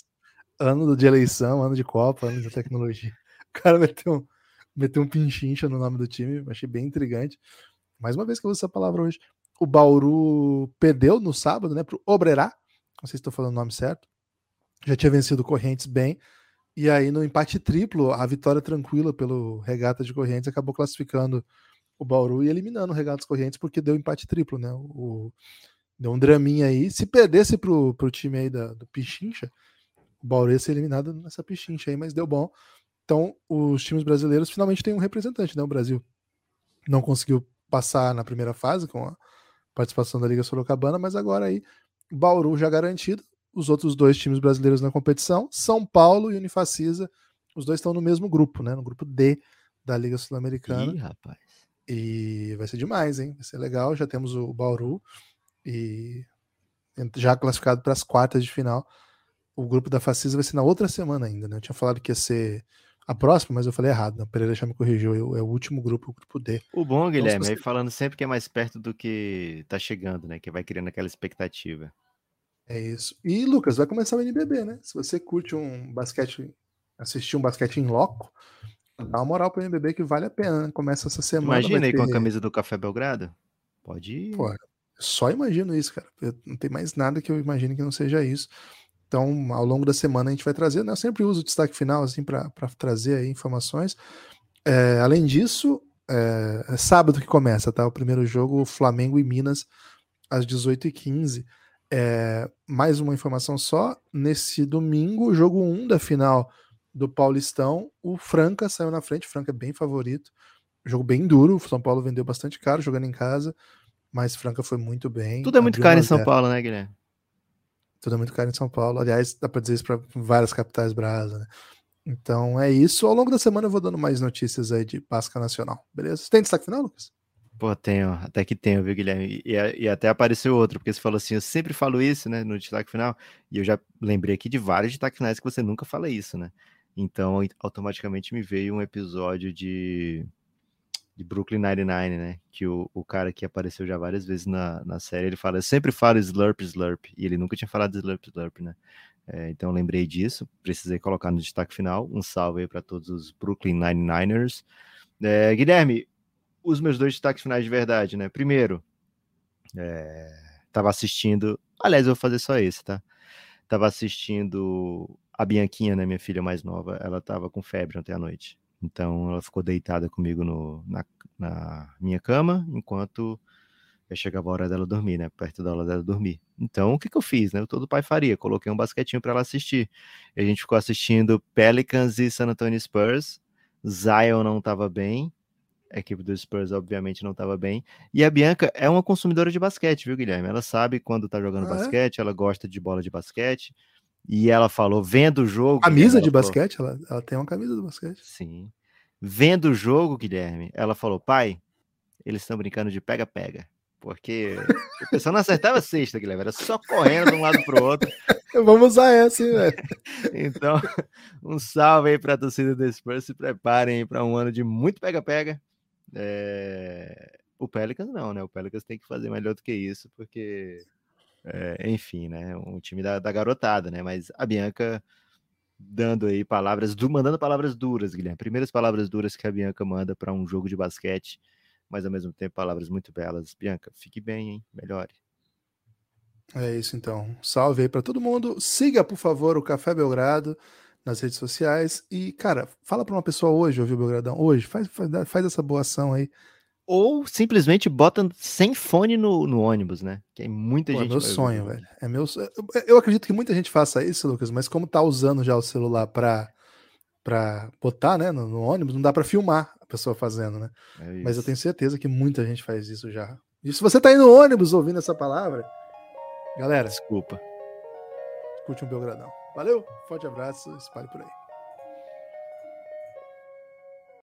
[SPEAKER 2] É ano de eleição, ano de Copa, ano de tecnologia. O cara meteu, meteu um Pinchincha no nome do time, achei bem intrigante. Mais uma vez que eu uso essa palavra hoje. O Bauru perdeu no sábado, né, pro Obrerá, não sei se estou falando o nome certo, já tinha vencido Correntes bem, e aí no empate triplo, a vitória tranquila pelo Regata de Correntes acabou classificando o Bauru e eliminando o Regatas Correntes porque deu empate triplo, né? O, deu um draminha aí. Se perdesse pro, pro time aí da, do Pichincha, o Bauru ia ser eliminado nessa Pichincha aí, mas deu bom. Então, os times brasileiros finalmente têm um representante, né? O Brasil não conseguiu passar na primeira fase com a participação da Liga Sorocabana, mas agora aí Bauru já garantido, os outros dois times brasileiros na competição, São Paulo e Unifacisa, os dois estão no mesmo grupo, né? No grupo D da Liga Sul-Americana. Ih,
[SPEAKER 3] rapaz.
[SPEAKER 2] E vai ser demais, hein? Vai ser legal. Já temos o Bauru e já classificado para as quartas de final. O grupo da Facisa vai ser na outra semana ainda, né? Eu tinha falado que ia ser a próxima, mas eu falei errado. Né? O Pereira já me corrigiu. É o último grupo, o grupo D.
[SPEAKER 3] O bom, então, Guilherme, então, você... é falando sempre que é mais perto do que tá chegando, né? Que vai criando aquela expectativa.
[SPEAKER 2] É isso. E, Lucas, vai começar o NBB, né? Se você curte um basquete, assistir um basquete em loco, dá uma moral pro NBB que vale a pena, né? Começa essa semana.
[SPEAKER 3] Imagina aí ter... com a camisa do Café Belgrado. Pode ir.
[SPEAKER 2] Pô, só imagino isso, cara. Eu, não tem mais nada que eu imagine que não seja isso. Então, ao longo da semana a gente vai trazer, né? Eu sempre uso o destaque final assim para trazer informações. É, além disso, é, é, sábado que começa, tá? O primeiro jogo, Flamengo e Minas, às 18h15. É, mais uma informação só: nesse domingo, jogo 1 da final do Paulistão, o Franca saiu na frente. O Franca é bem favorito. Jogo bem duro. O São Paulo vendeu bastante caro jogando em casa, mas Franca foi muito bem.
[SPEAKER 3] Tudo é muito caro em São Paulo, né, Guilherme?
[SPEAKER 2] Tudo é muito caro em São Paulo. Aliás, dá para dizer isso para várias capitais brasa, né? Então é isso. Ao longo da semana eu vou dando mais notícias aí de Páscoa Nacional, beleza? Tem destaque final, Lucas?
[SPEAKER 3] Pô, tenho, até que tenho, viu, Guilherme? E, e, até apareceu outro, porque você falou assim, eu sempre falo isso, né, no destaque final, e eu já lembrei aqui de vários destaques finais que você nunca fala isso, né? Então, automaticamente me veio um episódio de de Brooklyn Nine-Nine, né? Que o, o cara que apareceu já várias vezes na, na série, ele fala, eu sempre falo Slurp, Slurp, e ele nunca tinha falado Slurp, Slurp, né? É, então lembrei disso, precisei colocar no destaque final. Um salve aí para todos os Brooklyn Nine-Niners. É, Guilherme, os meus dois destaques finais de verdade, né? Primeiro, é, tava assistindo, aliás, eu vou fazer só esse, tá? Tava assistindo a Bianquinha, né, minha filha mais nova, ela tava com febre ontem à noite. Então ela ficou deitada comigo no, na, na minha cama, enquanto eu chegava a hora dela dormir, né? Perto da hora dela dormir. Então, o que, que eu fiz, né? Todo pai faria. Coloquei um basquetinho para ela assistir. E a gente ficou assistindo Pelicans e San Antonio Spurs. Zion não estava bem. A equipe dos Spurs, obviamente, não estava bem. E a Bianca é uma consumidora de basquete, viu, Guilherme? Ela sabe quando tá jogando ah, basquete, é? ela gosta de bola de basquete. E ela falou, vendo o jogo.
[SPEAKER 2] Camisa de basquete? Falou, ela, ela tem uma camisa de basquete.
[SPEAKER 3] Sim. Vendo o jogo, Guilherme, ela falou: pai, eles estão brincando de pega-pega. Porque o pessoal não acertava sexta, Guilherme, era só correndo de um lado para o outro.
[SPEAKER 2] Vamos usar essa, hein, velho?
[SPEAKER 3] então, um salve aí para a torcida do Spurs. Se preparem para um ano de muito pega-pega. É... O Pelicans não, né? O Pelicans tem que fazer melhor do que isso, porque, é, enfim, né? Um time da, da garotada, né? Mas a Bianca dando aí palavras, du mandando palavras duras, Guilherme. Primeiras palavras duras que a Bianca manda para um jogo de basquete, mas ao mesmo tempo palavras muito belas. Bianca, fique bem, hein? Melhore.
[SPEAKER 2] É isso então. Salve aí para todo mundo. Siga, por favor, o Café Belgrado nas redes sociais e, cara, fala para uma pessoa hoje, ouviu Belgradão? Hoje, faz, faz, faz essa boa ação aí
[SPEAKER 3] ou simplesmente bota sem fone no, no ônibus, né? Que é muita Pô, gente.
[SPEAKER 2] É meu sonho, velho. É meu Eu acredito que muita gente faça isso, Lucas, mas como tá usando já o celular para para botar, né, no, no, ônibus, não dá para filmar a pessoa fazendo, né? É mas eu tenho certeza que muita gente faz isso já. E se você tá aí no ônibus ouvindo essa palavra, galera,
[SPEAKER 3] desculpa.
[SPEAKER 2] Curte um Belgradão. Valeu, forte abraço, espalhe por aí.